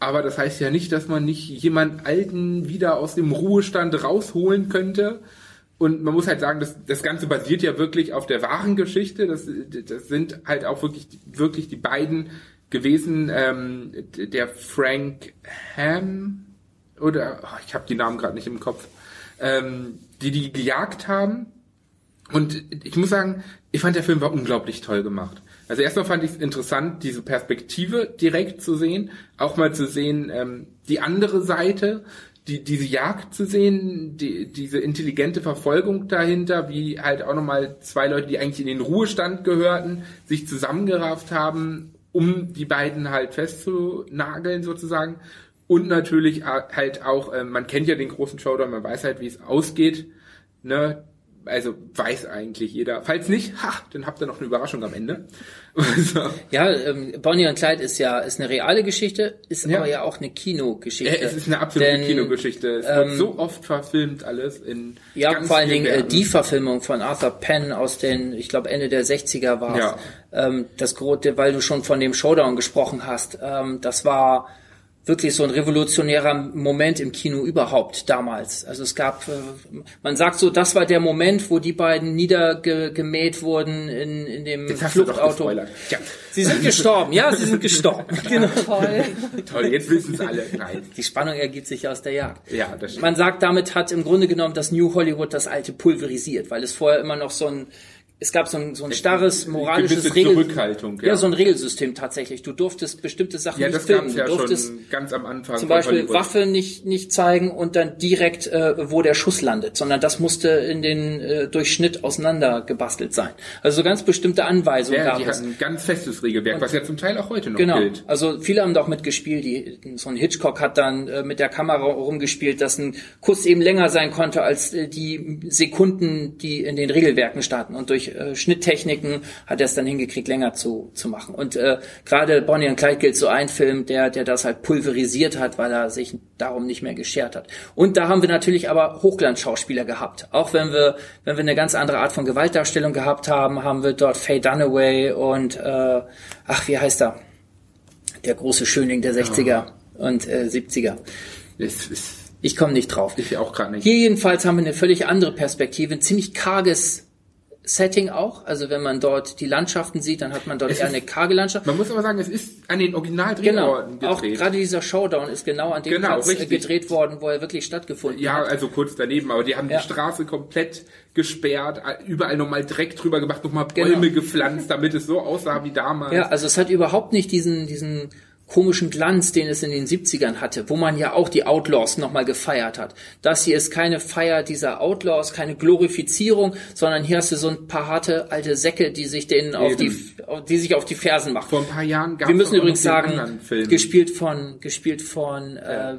Aber das heißt ja nicht, dass man nicht jemand Alten wieder aus dem Ruhestand rausholen könnte. Und man muss halt sagen, das, das Ganze basiert ja wirklich auf der wahren Geschichte. Das, das sind halt auch wirklich, wirklich die beiden gewesen. Ähm, der Frank Ham oder oh, ich habe die Namen gerade nicht im Kopf, ähm, die die gejagt haben. Und ich muss sagen, ich fand der Film war unglaublich toll gemacht. Also erstmal fand ich es interessant, diese Perspektive direkt zu sehen, auch mal zu sehen, ähm, die andere Seite, die, diese Jagd zu sehen, die, diese intelligente Verfolgung dahinter, wie halt auch nochmal zwei Leute, die eigentlich in den Ruhestand gehörten, sich zusammengerafft haben, um die beiden halt festzunageln sozusagen. Und natürlich halt auch, äh, man kennt ja den großen Showdown, man weiß halt, wie es ausgeht. Ne? Also weiß eigentlich jeder. Falls nicht, ha, dann habt ihr noch eine Überraschung am Ende. so. Ja, ähm, Bonnie und Clyde ist ja ist eine reale Geschichte, ist ja. aber ja auch eine Kinogeschichte. Ja, es ist eine absolute Denn, Kinogeschichte. Es ähm, wird so oft verfilmt alles in Ja, vor allen Dingen äh, die Verfilmung von Arthur Penn aus den, ich glaube Ende der 60er war ja. ähm, das große, weil du schon von dem Showdown gesprochen hast. Ähm, das war wirklich so ein revolutionärer Moment im Kino überhaupt damals. Also es gab, äh, man sagt so, das war der Moment, wo die beiden niedergemäht wurden in, in dem jetzt Fluchtauto. Ja. Sie sind gestorben, ja, sie sind gestorben. genau. Toll. Toll, jetzt wissen es alle. Nein. Die Spannung ergibt sich aus der Jagd. Ja, das stimmt. Man sagt, damit hat im Grunde genommen das New Hollywood das alte pulverisiert, weil es vorher immer noch so ein es gab so ein, so ein starres moralisches Regel Zurückhaltung, ja. ja. so ein Regelsystem tatsächlich. Du durftest bestimmte Sachen ja, nicht filmen. Du ja durftest ganz am Anfang zum Beispiel Waffe nicht nicht zeigen und dann direkt äh, wo der Schuss landet, sondern das musste in den äh, durch Schnitt auseinander gebastelt sein. Also so ganz bestimmte Anweisungen ja, gab die es. hatten ein ganz festes Regelwerk, und, was ja zum Teil auch heute noch genau. gilt. Also viele haben da auch mitgespielt. Die, so ein Hitchcock hat dann äh, mit der Kamera rumgespielt, dass ein Kuss eben länger sein konnte als äh, die Sekunden, die in den Regelwerken standen und durch äh, Schnitttechnik Techniken hat er es dann hingekriegt, länger zu, zu machen. Und äh, gerade Bonnie und Clyde gilt so ein Film, der, der das halt pulverisiert hat, weil er sich darum nicht mehr geschert hat. Und da haben wir natürlich aber Hochglanzschauspieler gehabt. Auch wenn wir, wenn wir eine ganz andere Art von Gewaltdarstellung gehabt haben, haben wir dort Faye Dunaway und äh, ach, wie heißt er? Der große Schönling der 60er oh. und äh, 70er. Ich komme nicht drauf. Ich auch gerade nicht. Hier jedenfalls haben wir eine völlig andere Perspektive, ein ziemlich karges Setting auch. Also wenn man dort die Landschaften sieht, dann hat man dort es eher ist, eine karge Landschaft. Man muss aber sagen, es ist an den Originaldrehorten genau. gedreht. Auch gerade dieser Showdown ist genau an dem genau, Platz richtig. gedreht worden, wo er wirklich stattgefunden ja, hat. Ja, also kurz daneben, aber die haben ja. die Straße komplett gesperrt, überall nochmal Dreck drüber gemacht, nochmal Bäume genau. gepflanzt, damit es so aussah wie damals. Ja, also es hat überhaupt nicht diesen, diesen komischen Glanz, den es in den 70ern hatte, wo man ja auch die Outlaws nochmal gefeiert hat. Das hier ist keine Feier dieser Outlaws, keine Glorifizierung, sondern hier hast du so ein paar harte alte Säcke, die sich denen auf die, die sich auf die Fersen machen. Vor ein paar Jahren gab Wir müssen übrigens sagen, gespielt von, gespielt von, äh,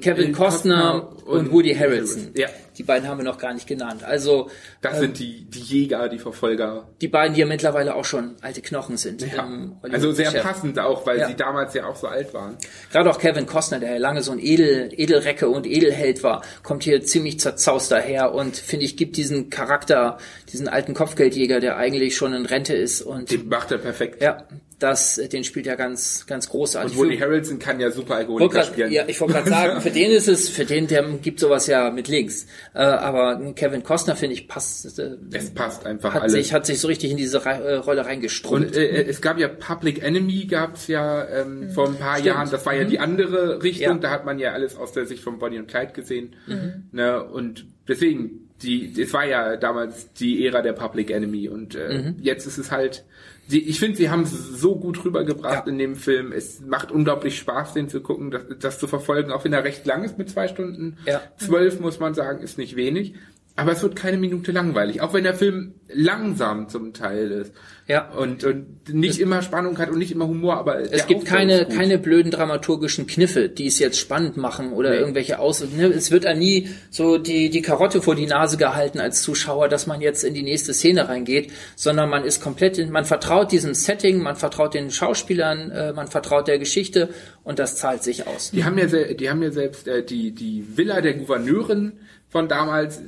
Kevin Costner, Costner und, und, Woody Harrelson. Ja. Die beiden haben wir noch gar nicht genannt. Also das ähm, sind die die Jäger, die Verfolger. Die beiden, die ja mittlerweile auch schon alte Knochen sind. Ja. Also sehr passend auch, weil ja. sie damals ja auch so alt waren. Gerade auch Kevin Costner, der ja lange so ein Edel Edelrecke und Edelheld war, kommt hier ziemlich zerzaust daher und finde ich gibt diesen Charakter, diesen alten Kopfgeldjäger, der eigentlich schon in Rente ist und den macht er perfekt. Ja, das, den spielt er ganz, ganz großartig. Und Woody Harrelson kann ja super Alkoholiker grad, spielen. Ja, ich wollte gerade sagen, für den ist es, für den, der gibt sowas ja mit links. Äh, aber Kevin Costner, finde ich, passt. Äh, es passt einfach hat alles. Sich, hat sich so richtig in diese Re äh, Rolle reingestrumpft. Und äh, es gab ja Public Enemy, gab's ja ähm, mhm. vor ein paar Stimmt. Jahren. Das war ja mhm. die andere Richtung. Ja. Da hat man ja alles aus der Sicht von Bonnie und Clyde gesehen. Mhm. Ne? Und deswegen, die, es war ja damals die Ära der Public Enemy und äh, mhm. jetzt ist es halt die, ich finde, sie haben es so gut rübergebracht ja. in dem Film. Es macht unglaublich Spaß, den zu gucken, das, das zu verfolgen, auch wenn er recht lang ist mit zwei Stunden. Ja. Zwölf, muss man sagen, ist nicht wenig. Aber es wird keine Minute langweilig, auch wenn der Film langsam zum Teil ist. Ja. Und, und nicht es, immer Spannung hat und nicht immer Humor, aber es gibt keine, keine blöden dramaturgischen Kniffe, die es jetzt spannend machen oder nee. irgendwelche Aus. Ne? Es wird ja nie so die, die Karotte vor die Nase gehalten als Zuschauer, dass man jetzt in die nächste Szene reingeht, sondern man ist komplett, in, man vertraut diesem Setting, man vertraut den Schauspielern, äh, man vertraut der Geschichte und das zahlt sich aus. Die haben ja, die haben ja selbst äh, die, die Villa der Gouverneurin von damals,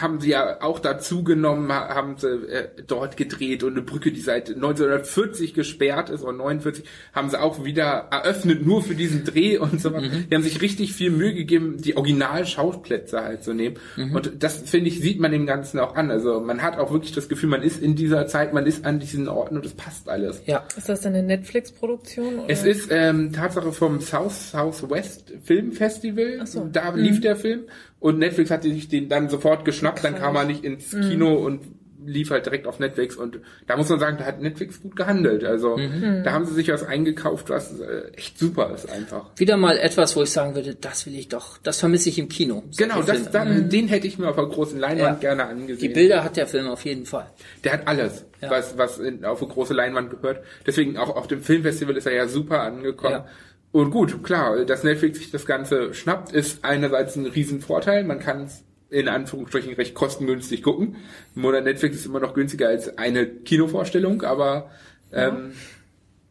haben sie ja auch dazu genommen, haben sie äh, dort gedreht und eine Brücke, die seit 1940 gesperrt ist oder 49, haben sie auch wieder eröffnet, nur für diesen Dreh und so weiter. Mhm. Die haben sich richtig viel Mühe gegeben, die Original-Schauplätze halt zu nehmen. Mhm. Und das, finde ich, sieht man dem Ganzen auch an. Also man hat auch wirklich das Gefühl, man ist in dieser Zeit, man ist an diesen Orten und es passt alles. Ja. Ist das eine Netflix-Produktion? Es ist ähm, Tatsache vom South Southwest Film Festival. So. Da lief mhm. der Film. Und Netflix hat sich den dann sofort geschnappt, dann kam er nicht ins mhm. Kino mhm. und lief halt direkt auf Netflix und da muss man sagen, da hat Netflix gut gehandelt. Also mhm. da haben sie sich was eingekauft, was äh, echt super ist einfach. Wieder mal etwas, wo ich sagen würde, das will ich doch, das vermisse ich im Kino. Genau, das, dann, mhm. den hätte ich mir auf einer großen Leinwand ja. gerne angesehen. Die Bilder hat der Film auf jeden Fall. Der hat alles, ja. was, was in, auf eine große Leinwand gehört. Deswegen auch auf dem Filmfestival ist er ja super angekommen. Ja. Und gut, klar, dass Netflix sich das Ganze schnappt, ist einerseits ein Riesenvorteil. Man kann es in Anführungsstrichen recht kostengünstig gucken. Monat Netflix ist immer noch günstiger als eine Kinovorstellung, aber ähm,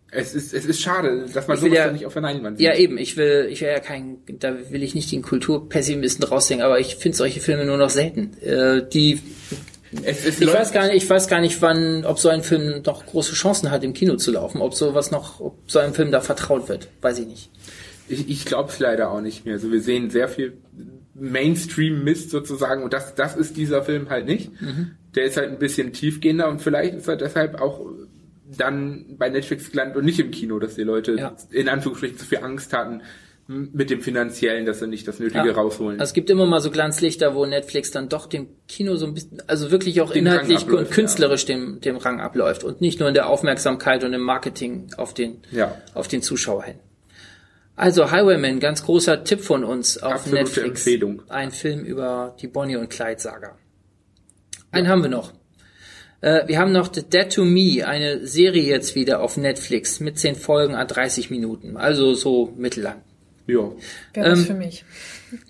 ja. es ist es ist schade, dass man sowas ja, nicht auf der Leinwand sieht. Ja eben, ich will ich will ja kein, da will ich nicht den Kulturpessimisten raushängen, aber ich finde solche Filme nur noch selten. Äh, die ich weiß gar nicht, ich weiß gar nicht, wann, ob so ein Film noch große Chancen hat, im Kino zu laufen, ob sowas noch, ob so ein Film da vertraut wird, weiß ich nicht. Ich, ich glaube es leider auch nicht mehr. Also wir sehen sehr viel Mainstream-Mist sozusagen und das, das ist dieser Film halt nicht. Mhm. Der ist halt ein bisschen tiefgehender und vielleicht ist er deshalb auch dann bei Netflix gelandet und nicht im Kino, dass die Leute ja. in Anführungsstrichen zu viel Angst hatten, mit dem finanziellen, dass sie nicht das Nötige ja. rausholen. Also es gibt immer mal so Glanzlichter, wo Netflix dann doch dem Kino so ein bisschen, also wirklich auch den inhaltlich und künstlerisch ja. dem, dem Rang abläuft und nicht nur in der Aufmerksamkeit und im Marketing auf den, ja. auf den Zuschauer hin. Also Highwayman, ganz großer Tipp von uns auf Absolute Netflix. Empfehlung. Ein Film über die Bonnie und Clyde Saga. Einen haben wir noch. Äh, wir haben noch The Dead to Me, eine Serie jetzt wieder auf Netflix mit zehn Folgen an 30 Minuten, also so mittellang. Ja. Wäre ähm, für mich.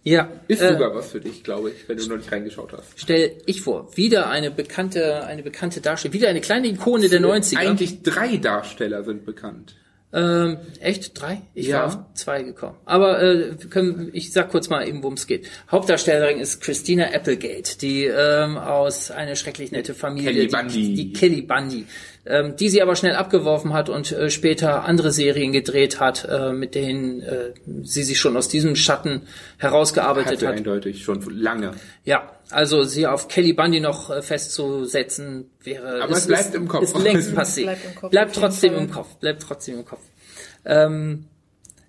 Ja. Ist äh, sogar was für dich, glaube ich, wenn du noch nicht reingeschaut hast. Stell ich vor, wieder eine bekannte, eine bekannte Darstellerin, wieder eine kleine Ikone der 90er. Eigentlich drei Darsteller sind bekannt. Ähm, echt? Drei? Ich ja. war auf zwei gekommen. Aber äh, können, ich sag kurz mal eben, worum es geht. Hauptdarstellerin ist Christina Applegate, die ähm, aus einer schrecklich nette Familie, Kelly Bundy. Die, die Kelly Bundy, ähm, die sie aber schnell abgeworfen hat und äh, später andere Serien gedreht hat, äh, mit denen äh, sie sich schon aus diesem Schatten herausgearbeitet Hatte hat. eindeutig schon lange. Ja, also sie auf Kelly Bundy noch äh, festzusetzen wäre. Aber es bleibt ist, im Kopf. Ist längst passiert. Bleibt, im Kopf, bleibt trotzdem im Kopf. Bleibt trotzdem im Kopf. Ähm,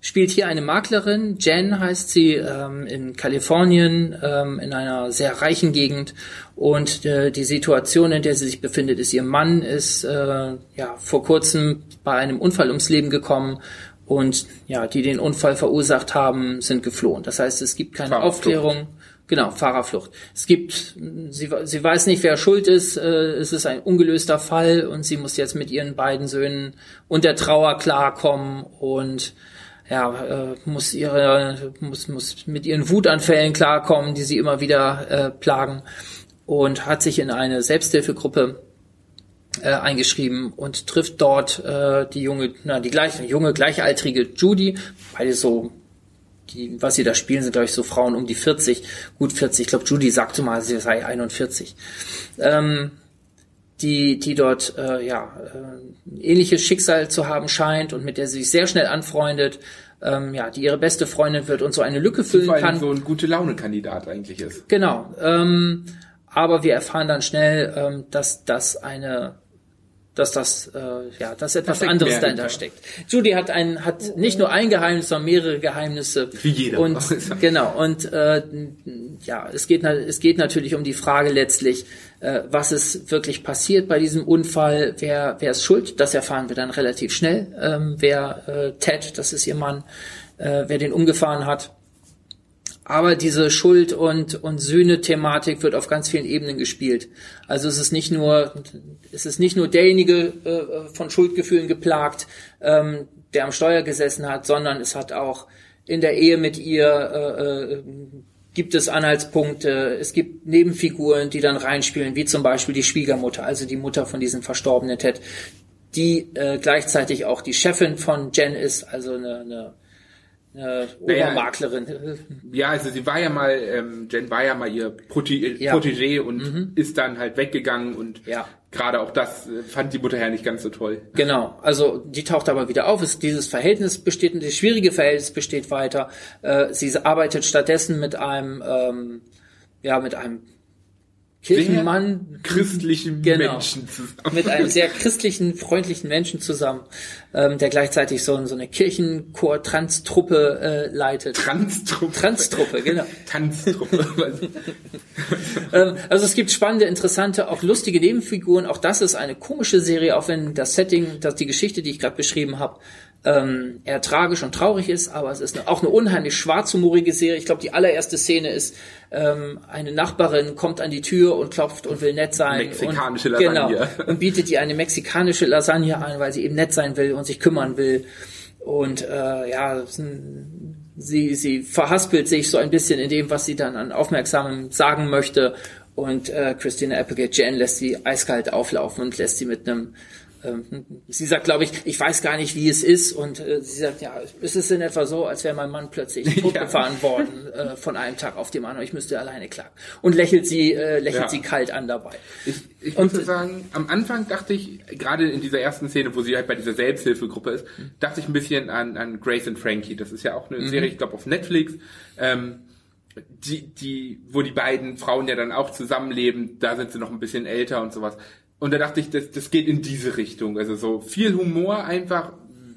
spielt hier eine Maklerin, Jen heißt sie, ähm, in Kalifornien, ähm, in einer sehr reichen Gegend. Und äh, die Situation, in der sie sich befindet, ist, ihr Mann ist äh, ja vor kurzem bei einem Unfall ums Leben gekommen und ja, die den Unfall verursacht haben, sind geflohen. Das heißt, es gibt keine Aufklärung. Genau, Fahrerflucht. Es gibt, sie, sie weiß nicht, wer schuld ist. Äh, es ist ein ungelöster Fall und sie muss jetzt mit ihren beiden Söhnen und der Trauer klarkommen und ja, äh, muss ihre, muss, muss mit ihren Wutanfällen klarkommen, die sie immer wieder äh, plagen und hat sich in eine Selbsthilfegruppe äh, eingeschrieben und trifft dort äh, die junge, na, die gleiche, junge, gleichaltrige Judy, beide so, die, was sie da spielen, sind, glaube ich, so Frauen um die 40, gut 40. Ich glaube, Judy sagte mal, sie sei 41. Ähm, die, die dort äh, ja, äh, ähnliches Schicksal zu haben scheint und mit der sie sich sehr schnell anfreundet, ähm, ja, die ihre beste Freundin wird und so eine Lücke füllen Vor kann. so ein gute Laune-Kandidat eigentlich ist. Genau. Ähm, aber wir erfahren dann schnell, ähm, dass das eine dass das äh, ja dass etwas das anderes dahinter steckt. Judy hat ein hat nicht nur ein Geheimnis, sondern mehrere Geheimnisse. Wie jeder. Und genau und äh, ja es geht es geht natürlich um die Frage letztlich, äh, was ist wirklich passiert bei diesem Unfall, wer wer ist schuld? Das erfahren wir dann relativ schnell. Ähm, wer äh, Ted, das ist ihr Mann, äh, wer den umgefahren hat. Aber diese Schuld und und Sühne-Thematik wird auf ganz vielen Ebenen gespielt. Also es ist nicht nur es ist nicht nur derjenige äh, von Schuldgefühlen geplagt, ähm, der am Steuer gesessen hat, sondern es hat auch in der Ehe mit ihr äh, äh, gibt es Anhaltspunkte, es gibt Nebenfiguren, die dann reinspielen, wie zum Beispiel die Schwiegermutter, also die Mutter von diesem verstorbenen Ted, die äh, gleichzeitig auch die Chefin von Jen ist, also eine, eine äh, Obermaklerin. Naja, ja, also sie war ja mal, ähm, Jen war ja mal ihr Protégé ja. Protégé und mhm. ist dann halt weggegangen und ja. gerade auch das äh, fand die Mutter ja nicht ganz so toll. Genau, also die taucht aber wieder auf. Ist, dieses Verhältnis besteht, das schwierige Verhältnis besteht weiter. Äh, sie arbeitet stattdessen mit einem, ähm, ja, mit einem Kirchenmann, christlichen genau, Menschen zusammen. Mit einem sehr christlichen, freundlichen Menschen zusammen, ähm, der gleichzeitig so, so eine Kirchenchor-Trans-Truppe äh, leitet. Trans-Truppe. Trans-Truppe, genau. Tanztruppe. ähm, also es gibt spannende, interessante, auch lustige Nebenfiguren. Auch das ist eine komische Serie, auch wenn das Setting, dass die Geschichte, die ich gerade beschrieben habe, ähm, eher tragisch und traurig ist, aber es ist eine, auch eine unheimlich schwarzhumorige Serie. Ich glaube, die allererste Szene ist, ähm, eine Nachbarin kommt an die Tür und klopft und will nett sein. Mexikanische und, Lasagne. Genau, und bietet ihr eine mexikanische Lasagne an, weil sie eben nett sein will und sich kümmern will. Und äh, ja, sie, sie verhaspelt sich so ein bisschen in dem, was sie dann an Aufmerksamem sagen möchte. Und äh, Christina Applegate Jen lässt sie eiskalt auflaufen und lässt sie mit einem sie sagt, glaube ich, ich weiß gar nicht, wie es ist. Und äh, sie sagt, ja, ist es in etwa so, als wäre mein Mann plötzlich totgefahren ja. worden äh, von einem Tag auf den anderen. Ich müsste alleine klagen. Und lächelt sie, äh, lächelt ja. sie kalt an dabei. Ich, ich und, muss sagen, am Anfang dachte ich, gerade in dieser ersten Szene, wo sie halt bei dieser Selbsthilfegruppe ist, dachte ich ein bisschen an, an Grace and Frankie. Das ist ja auch eine mhm. Serie, ich glaube, auf Netflix. Ähm, die, die, wo die beiden Frauen ja dann auch zusammenleben, da sind sie noch ein bisschen älter und sowas. Und da dachte ich, das, das geht in diese Richtung. Also so viel Humor, einfach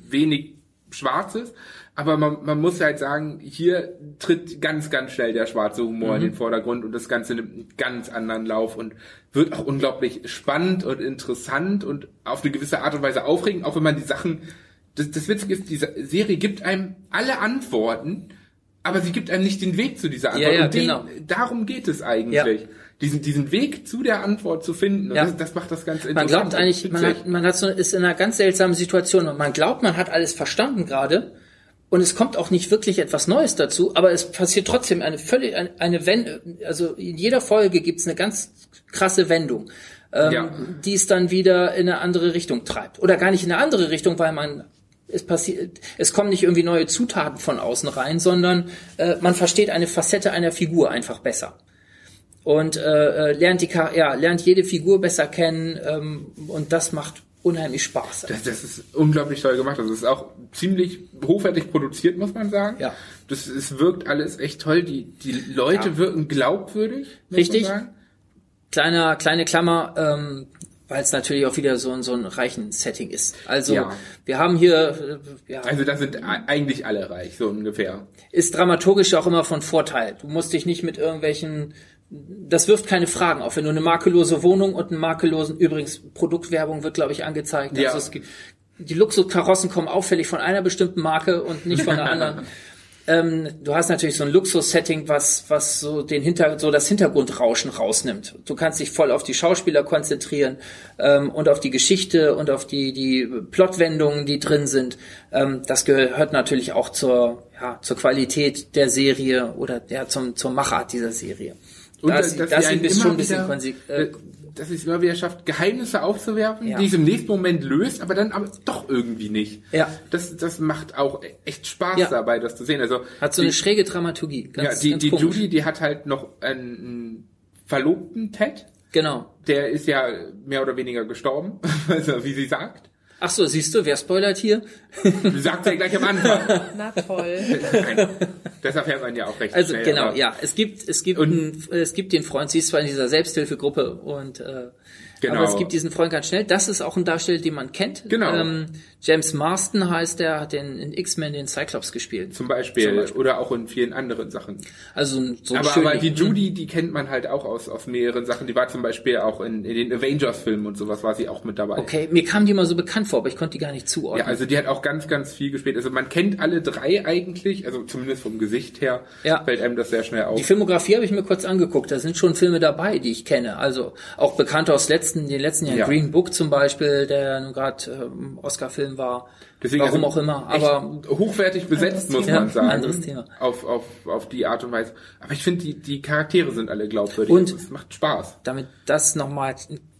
wenig Schwarzes. Aber man, man muss halt sagen, hier tritt ganz, ganz schnell der schwarze Humor mhm. in den Vordergrund und das Ganze nimmt einen ganz anderen Lauf und wird auch unglaublich spannend und interessant und auf eine gewisse Art und Weise aufregend, auch wenn man die Sachen, das, das Witzige ist, diese Serie gibt einem alle Antworten, aber sie gibt einem nicht den Weg zu dieser Antwort. Ja, ja, und den, genau. darum geht es eigentlich. Ja diesen, diesen Weg zu der Antwort zu finden. Ja. Das, das, macht das ganz interessant. Man glaubt eigentlich, man, hat, man hat so, ist in einer ganz seltsamen Situation und man glaubt, man hat alles verstanden gerade. Und es kommt auch nicht wirklich etwas Neues dazu, aber es passiert trotzdem eine völlig, eine, eine Wende, also in jeder Folge gibt's eine ganz krasse Wendung, ähm, ja. die es dann wieder in eine andere Richtung treibt. Oder gar nicht in eine andere Richtung, weil man es passiert, es kommen nicht irgendwie neue Zutaten von außen rein, sondern äh, man versteht eine Facette einer Figur einfach besser und äh, äh, lernt die ja lernt jede Figur besser kennen ähm, und das macht unheimlich Spaß. Das, das ist unglaublich toll gemacht. Das ist auch ziemlich hochwertig produziert, muss man sagen. Ja. Das es wirkt alles echt toll. Die die Leute ja. wirken glaubwürdig. Richtig. Kleiner kleine Klammer. Ähm, weil es natürlich auch wieder so, so ein reichen Setting ist. Also ja. wir haben hier äh, ja, also da sind eigentlich alle reich so ungefähr. Ist dramaturgisch auch immer von Vorteil. Du musst dich nicht mit irgendwelchen das wirft keine Fragen auf. Wenn du eine makellose Wohnung und einen makellosen, übrigens Produktwerbung wird, glaube ich, angezeigt. Ja. Also es, die Luxuskarossen kommen auffällig von einer bestimmten Marke und nicht von einer anderen. Ähm, du hast natürlich so ein Luxus-Setting, was, was so den Hinter, so das Hintergrundrauschen rausnimmt. Du kannst dich voll auf die Schauspieler konzentrieren ähm, und auf die Geschichte und auf die, die Plotwendungen, die drin sind. Ähm, das gehört natürlich auch zur, ja, zur Qualität der Serie oder ja, zum, zur Machart dieser Serie. Und das, dass, dass sie bis schon ein bisschen konsequent. Äh, dass es immer wieder schafft, Geheimnisse aufzuwerfen, ja. die es im nächsten Moment löst, aber dann aber doch irgendwie nicht. Ja. Das, das macht auch echt Spaß ja. dabei, das zu sehen. Also hat so die, eine schräge Dramaturgie. Ganz, ja, die, die Judy, die hat halt noch einen Verlobten Ted. Genau. Der ist ja mehr oder weniger gestorben, also wie sie sagt. Ach so, siehst du, wer spoilert hier? Sagst ja gleich am Anfang. Na toll. Nein, deshalb hört man ja auch recht Also schnell, genau, ja, es gibt es gibt einen, es gibt den Freund, sie ist zwar in dieser Selbsthilfegruppe und äh, Genau. Aber es gibt diesen Freund ganz schnell. Das ist auch ein Darsteller, den man kennt. Genau. Ähm, James Marston heißt der, hat den, in X-Men den Cyclops gespielt. Zum Beispiel, Zum Beispiel. oder auch in vielen anderen Sachen. Also so aber, schön- aber die Judy, die kennt man halt auch aus, aus mehreren Sachen. Die war zum Beispiel auch in, in den Avengers-Filmen und sowas war sie auch mit dabei. Okay, mir kam die mal so bekannt vor, aber ich konnte die gar nicht zuordnen. Ja, also die hat auch ganz, ganz viel gespielt. Also man kennt alle drei eigentlich, also zumindest vom Gesicht her Ja. fällt einem das sehr schnell auf. Die Filmografie habe ich mir kurz angeguckt. Da sind schon Filme dabei, die ich kenne. Also auch bekannt aus letzten, den letzten Jahren. Ja. Green Book zum Beispiel, der nun gerade ähm, Oscar-Film war. Deswegen Warum also auch immer. Aber hochwertig besetzt, muss Thema. man sagen. Anderes Thema. Auf, auf, auf die Art und Weise. Aber ich finde, die, die Charaktere sind alle glaubwürdig. Und- Also es macht Spaß. damit das nochmal,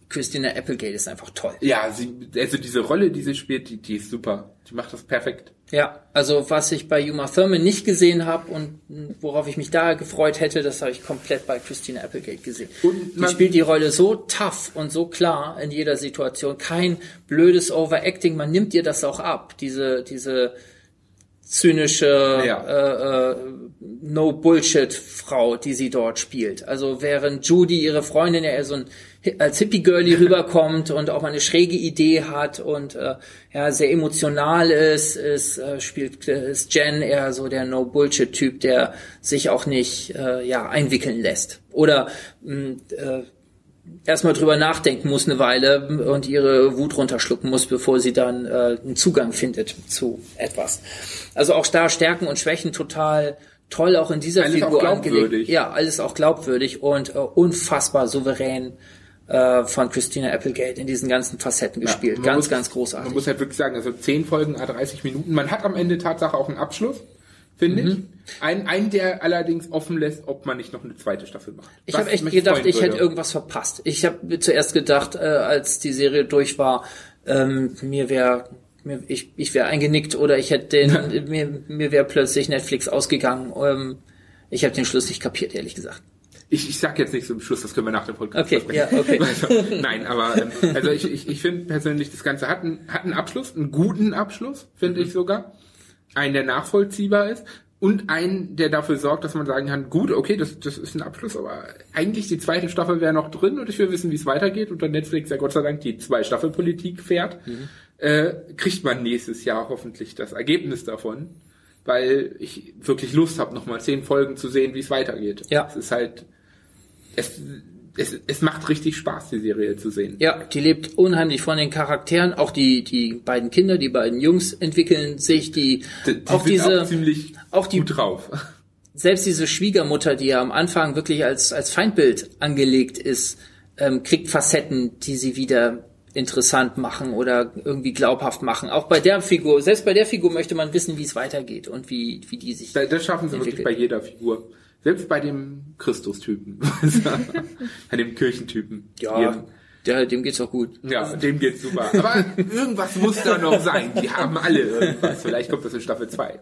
Christina Applegate ist einfach toll. Ja, sie, also diese Rolle, die sie spielt, die, die ist super. Die macht das perfekt. Ja, also was ich bei Uma Thurman nicht gesehen habe und worauf ich mich da gefreut hätte, das habe ich komplett bei Christina Applegate gesehen. Und die spielt die Rolle so tough und so klar in jeder Situation. Kein blödes Overacting, man nimmt ihr das auch ab. Diese, diese zynische Ja. äh, äh, No Bullshit Frau, die sie dort spielt. Also während Judy ihre Freundin ja eher so ein als Hippie Girlie rüberkommt und auch mal eine schräge Idee hat und äh, ja sehr emotional ist, ist äh, spielt äh, ist Jen eher so der No Bullshit Typ, der sich auch nicht äh, ja einwickeln lässt oder mh, äh, erstmal drüber nachdenken muss eine Weile und ihre Wut runterschlucken muss, bevor sie dann äh, einen Zugang findet zu etwas. Also auch da Stärken und Schwächen total toll auch in dieser Alles Figur glaubwürdig. angelegt. Ja, alles auch glaubwürdig und äh, unfassbar souverän äh, von Christina Applegate in diesen ganzen Facetten gespielt. man Ganz, muss- ganz Man großartig. muss halt wirklich sagen, also 10 Folgen, a 30 Minuten. Man hat am Ende Tatsache auch einen Abschluss, finde Mhm. ich. Ein, ein, der allerdings offen lässt, ob man nicht noch eine zweite Staffel macht. Ich habe echt gedacht, ich hätte irgendwas verpasst. Ich habe zuerst gedacht, äh, als die Serie durch war, ähm, mir wäre mir, ich, ich wäre eingenickt oder ich hätte den, mir, mir wäre plötzlich Netflix ausgegangen. Ähm, ich habe den Schluss nicht kapiert, ehrlich gesagt. Ich, ich sag jetzt nicht zum Schluss, das können wir nach dem Podcast Okay, besprechen. ja, okay. Also, nein, aber ähm, also ich, ich, ich finde persönlich, das Ganze hat einen, hat einen Abschluss, einen guten Abschluss, finde Mhm. ich sogar. Einen, der nachvollziehbar ist. Und einen, der dafür sorgt, dass man sagen kann, gut, okay, das, das ist ein Abschluss, aber eigentlich die zweite Staffel wäre noch drin und ich will wissen, wie es weitergeht. Und dann Netflix ja Gott sei Dank die Zwei-Staffel-Politik fährt, Mhm. äh, kriegt man nächstes Jahr hoffentlich das Ergebnis davon. Weil ich wirklich Lust habe, nochmal zehn Folgen zu sehen, wie es weitergeht. Ja. Es ist halt es, es, es macht richtig Spaß, die Serie zu sehen. Ja, die lebt unheimlich von den Charakteren. Auch die, die beiden Kinder, die beiden Jungs entwickeln sich, die, Die, die auch sind diese, auch ziemlich auch die- gut drauf. selbst diese Schwiegermutter, die ja am Anfang wirklich als, als Feindbild angelegt ist, ähm, kriegt Facetten, die sie wieder interessant machen oder irgendwie glaubhaft machen. Auch bei der Figur, selbst bei der Figur möchte man wissen, wie es weitergeht und wie, wie die sich. Da- Das schaffen sie wirklich entwickelt. bei jeder Figur. Selbst bei dem Christus-Typen. bei dem Kirchentypen. Ja, der, dem geht's auch gut. Ja, dem geht's super. Aber irgendwas muss da noch sein. Die haben alle irgendwas. Vielleicht kommt das in Staffel 2.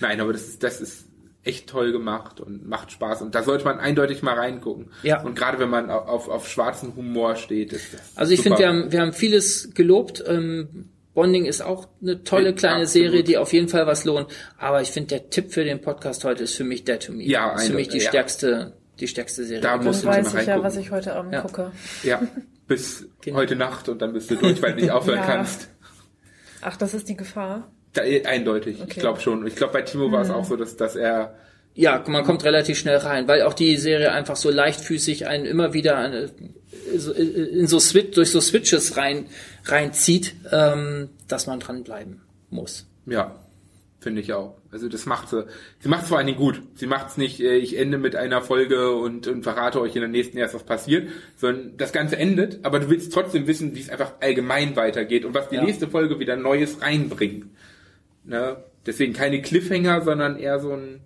Nein, aber das ist, das ist echt toll gemacht und macht Spaß. Und da sollte man eindeutig mal reingucken. Ja. Und gerade wenn man auf, auf, schwarzen Humor steht, ist das Also ich finde, wir haben, wir haben vieles gelobt. Ähm, Bonding ist auch eine tolle Ja, kleine absolut. Serie, die auf jeden Fall was lohnt. Aber ich finde, der Tipp für den Podcast heute ist für mich Dead to Me. Ja, ist für mich die ja. stärkste, die stärkste Serie. Da musst du weiß mal ich ja, was ich heute Abend Ja. gucke. Ja, bis Genau. heute Nacht und dann bist du durch, weil du nicht aufhören Ja. kannst. Ach, das ist die Gefahr. Da, eindeutig, ich Okay. glaube schon. Ich glaube, bei Timo war es Mhm. auch so, dass, dass er Ja, man kommt relativ schnell rein, weil auch die Serie einfach so leichtfüßig einen immer wieder eine, so- in so Switch, durch so Switches rein reinzieht, ähm, dass man dranbleiben muss. Ja, finde ich auch. Also das macht sie. Sie macht es vor allen Dingen gut. Sie macht es nicht, äh, ich ende mit einer Folge und, und verrate euch in der nächsten erst, was passiert, sondern das Ganze endet, aber du willst trotzdem wissen, wie es einfach allgemein weitergeht und was die Ja. nächste Folge wieder Neues reinbringt. Ne? Deswegen keine Cliffhanger, sondern eher so ein,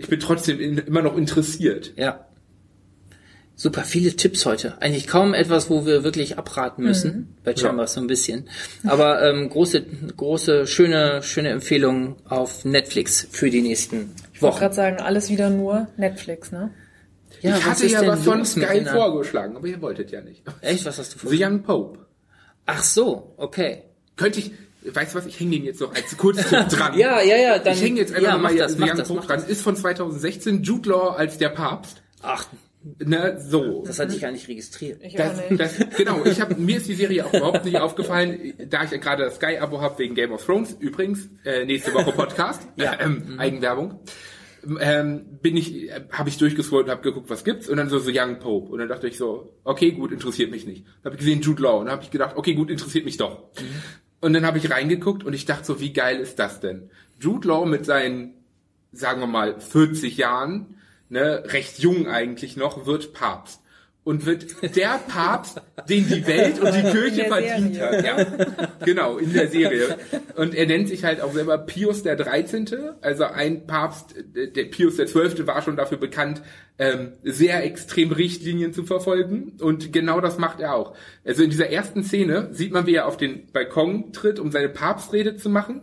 ich bin trotzdem in, immer noch interessiert. Ja. Super, viele Tipps heute. Eigentlich kaum etwas, wo wir wirklich abraten müssen. Bei Chambers so ein bisschen. Aber ähm, große, große, schöne, schöne Empfehlungen auf Netflix für die nächsten Ich wollte Wochen. gerade sagen, alles wieder nur Netflix, ne? Ja, ich was hatte ja was von Sky vorgeschlagen, aber ihr wolltet ja nicht. Echt, was hast du vor? The Young Pope. Ach so, okay. Könnte ich, weißt du was, ich hänge den jetzt noch als Kurztipp dran. Ja, ja, ja, dann. Ich hänge jetzt einfach ja, mal das, mach Young das, Pope dran. das. Ist von 2016, Jude Law als der Papst. Ach, Ne, so. Das hatte ich gar nicht registriert. Ich Das, nicht. das, genau, ich hab, mir ist die Serie auch überhaupt nicht aufgefallen, da ich ja gerade das Sky-Abo habe wegen Game of Thrones. Übrigens, äh, nächste Woche Podcast, ja. ähm, Eigenwerbung. Ähm, bin ich, äh, habe ich durchgescrollt und habe geguckt, was gibt's und dann so so Young Pope und dann dachte ich so, okay, gut, interessiert mich nicht. Habe ich gesehen Jude Law und dann habe ich gedacht, okay, gut, interessiert mich doch. Und dann habe ich reingeguckt und ich dachte so, wie geil ist das denn? Jude Law mit seinen, sagen wir mal, 40 Jahren, ne, recht jung eigentlich noch, wird Papst. Und wird der Papst, den die Welt und die Kirche verdient hat. Ja, genau, in der Serie. Und er nennt sich halt auch selber Pius der 13., also ein Papst, äh, der Pius der 12. war schon dafür bekannt, ähm, sehr extrem Richtlinien zu verfolgen. Und genau das macht er auch. Also in dieser ersten Szene sieht man, wie er auf den Balkon tritt, um seine Papstrede zu machen.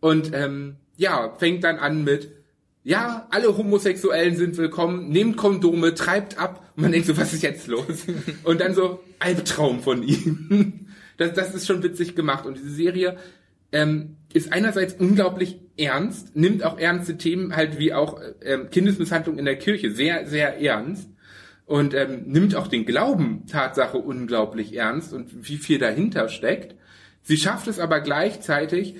Und ähm, ja, fängt dann an mit, ja, alle Homosexuellen sind willkommen, nehmt Kondome, treibt ab. Und man denkt so, was ist jetzt los? Und dann so, Albtraum von ihm. Das, das ist schon witzig gemacht. Und diese Serie ähm, ist einerseits unglaublich ernst, nimmt auch ernste Themen halt wie auch ähm, Kindesmisshandlung in der Kirche sehr, sehr ernst. Und ähm, nimmt auch den Glauben Tatsache unglaublich ernst und wie viel dahinter steckt. Sie schafft es aber gleichzeitig,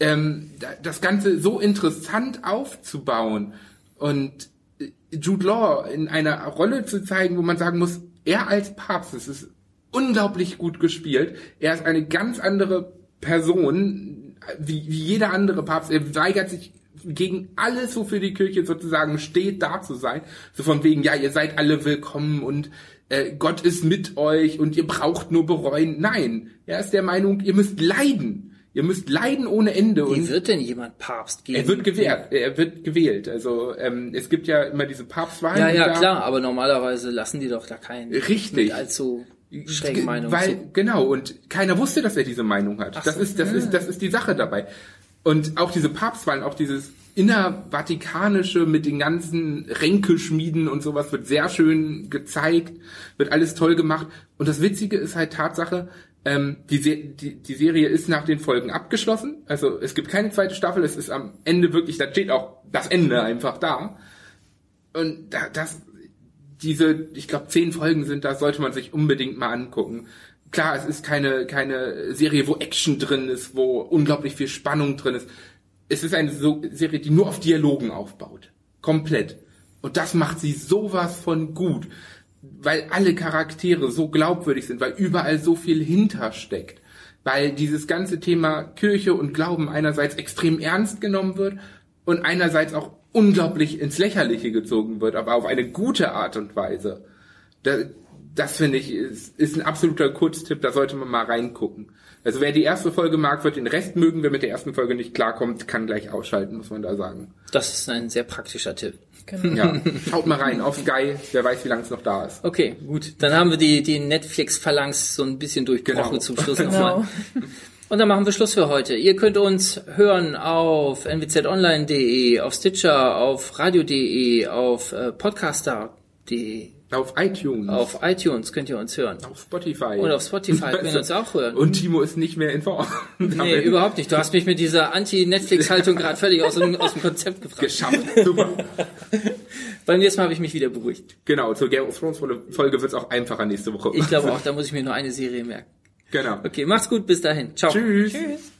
ähm, da- das Ganze so interessant aufzubauen und äh, Jude Law in einer Rolle zu zeigen, wo man sagen muss, er als Papst, das ist unglaublich gut gespielt. Er ist eine ganz andere Person, wie, wie jeder andere Papst. Er weigert sich gegen alles, wofür die Kirche sozusagen steht, da zu sein. So von wegen, ja, ihr seid alle willkommen und äh, Gott ist mit euch und ihr braucht nur bereuen. Nein, er ist der Meinung, ihr müsst leiden. Ihr müsst leiden ohne Ende. Wie wird denn jemand Papst geben? er wird gewählt. Er wird gewählt. Also ähm, es gibt ja immer diese Papstwahlen. Ja, ja, klar, aber normalerweise lassen die doch da keinen Richtig. allzu schrägen Meinung Weil, zu. genau, und keiner wusste, dass er diese Meinung hat. das so. ist, das ist, das ist die Sache dabei. Und auch diese Papstwahlen, auch dieses innervatikanische mit den ganzen Ränkeschmieden und sowas wird sehr schön gezeigt, wird alles toll gemacht. Und das Witzige ist halt Tatsache, ähm, die, Se die, die Serie ist nach den Folgen abgeschlossen. Also es gibt keine zweite Staffel, es ist am Ende wirklich, da steht auch das Ende einfach da. Und da, das, diese, ich glaube, zehn Folgen sind da, sollte man sich unbedingt mal angucken. Klar, es ist keine, keine Serie, wo Action drin ist, wo unglaublich viel Spannung drin ist. Es ist eine so Serie, die nur auf Dialogen aufbaut. Komplett. Und das macht sie sowas von gut. Weil alle Charaktere so glaubwürdig sind, weil überall so viel hintersteckt. Weil dieses ganze Thema Kirche und Glauben einerseits extrem ernst genommen wird und einerseits auch unglaublich ins Lächerliche gezogen wird, aber auf eine gute Art und Weise. Da, das finde ich ist, ist ein absoluter Kurztipp, da sollte man mal reingucken. Also wer die erste Folge mag, wird den Rest mögen. Wer mit der ersten Folge nicht klarkommt, kann gleich ausschalten, muss man da sagen. Das ist ein sehr praktischer Tipp. Genau. Ja, schaut mal rein auf Sky, wer weiß, wie lange es noch da ist. Okay, gut. Dann haben wir die, die Netflix-Phalanx so ein bisschen durchgebrochen Genau. zum Schluss Genau. nochmal. Und dann machen wir Schluss für heute. Ihr könnt uns hören auf nwzonline.de, auf Stitcher, auf radio.de, auf äh, podcaster.de, Auf iTunes, auf iTunes könnt ihr uns hören. auf Spotify. Und auf Spotify könnt ihr uns auch hören. Und Timo ist nicht mehr in Form. Nee, überhaupt nicht. Du hast mich mit dieser Anti-Netflix-Haltung gerade völlig aus dem, aus dem Konzept gebracht. geschafft. Super. Beim nächsten Mal habe ich mich wieder beruhigt. Genau, zur Game of Thrones Folge wird es auch einfacher nächste Woche. Ich glaube auch, da muss ich mir nur eine Serie merken. Genau. Okay, macht's gut, bis dahin. Ciao. Tschüss. Tschüss.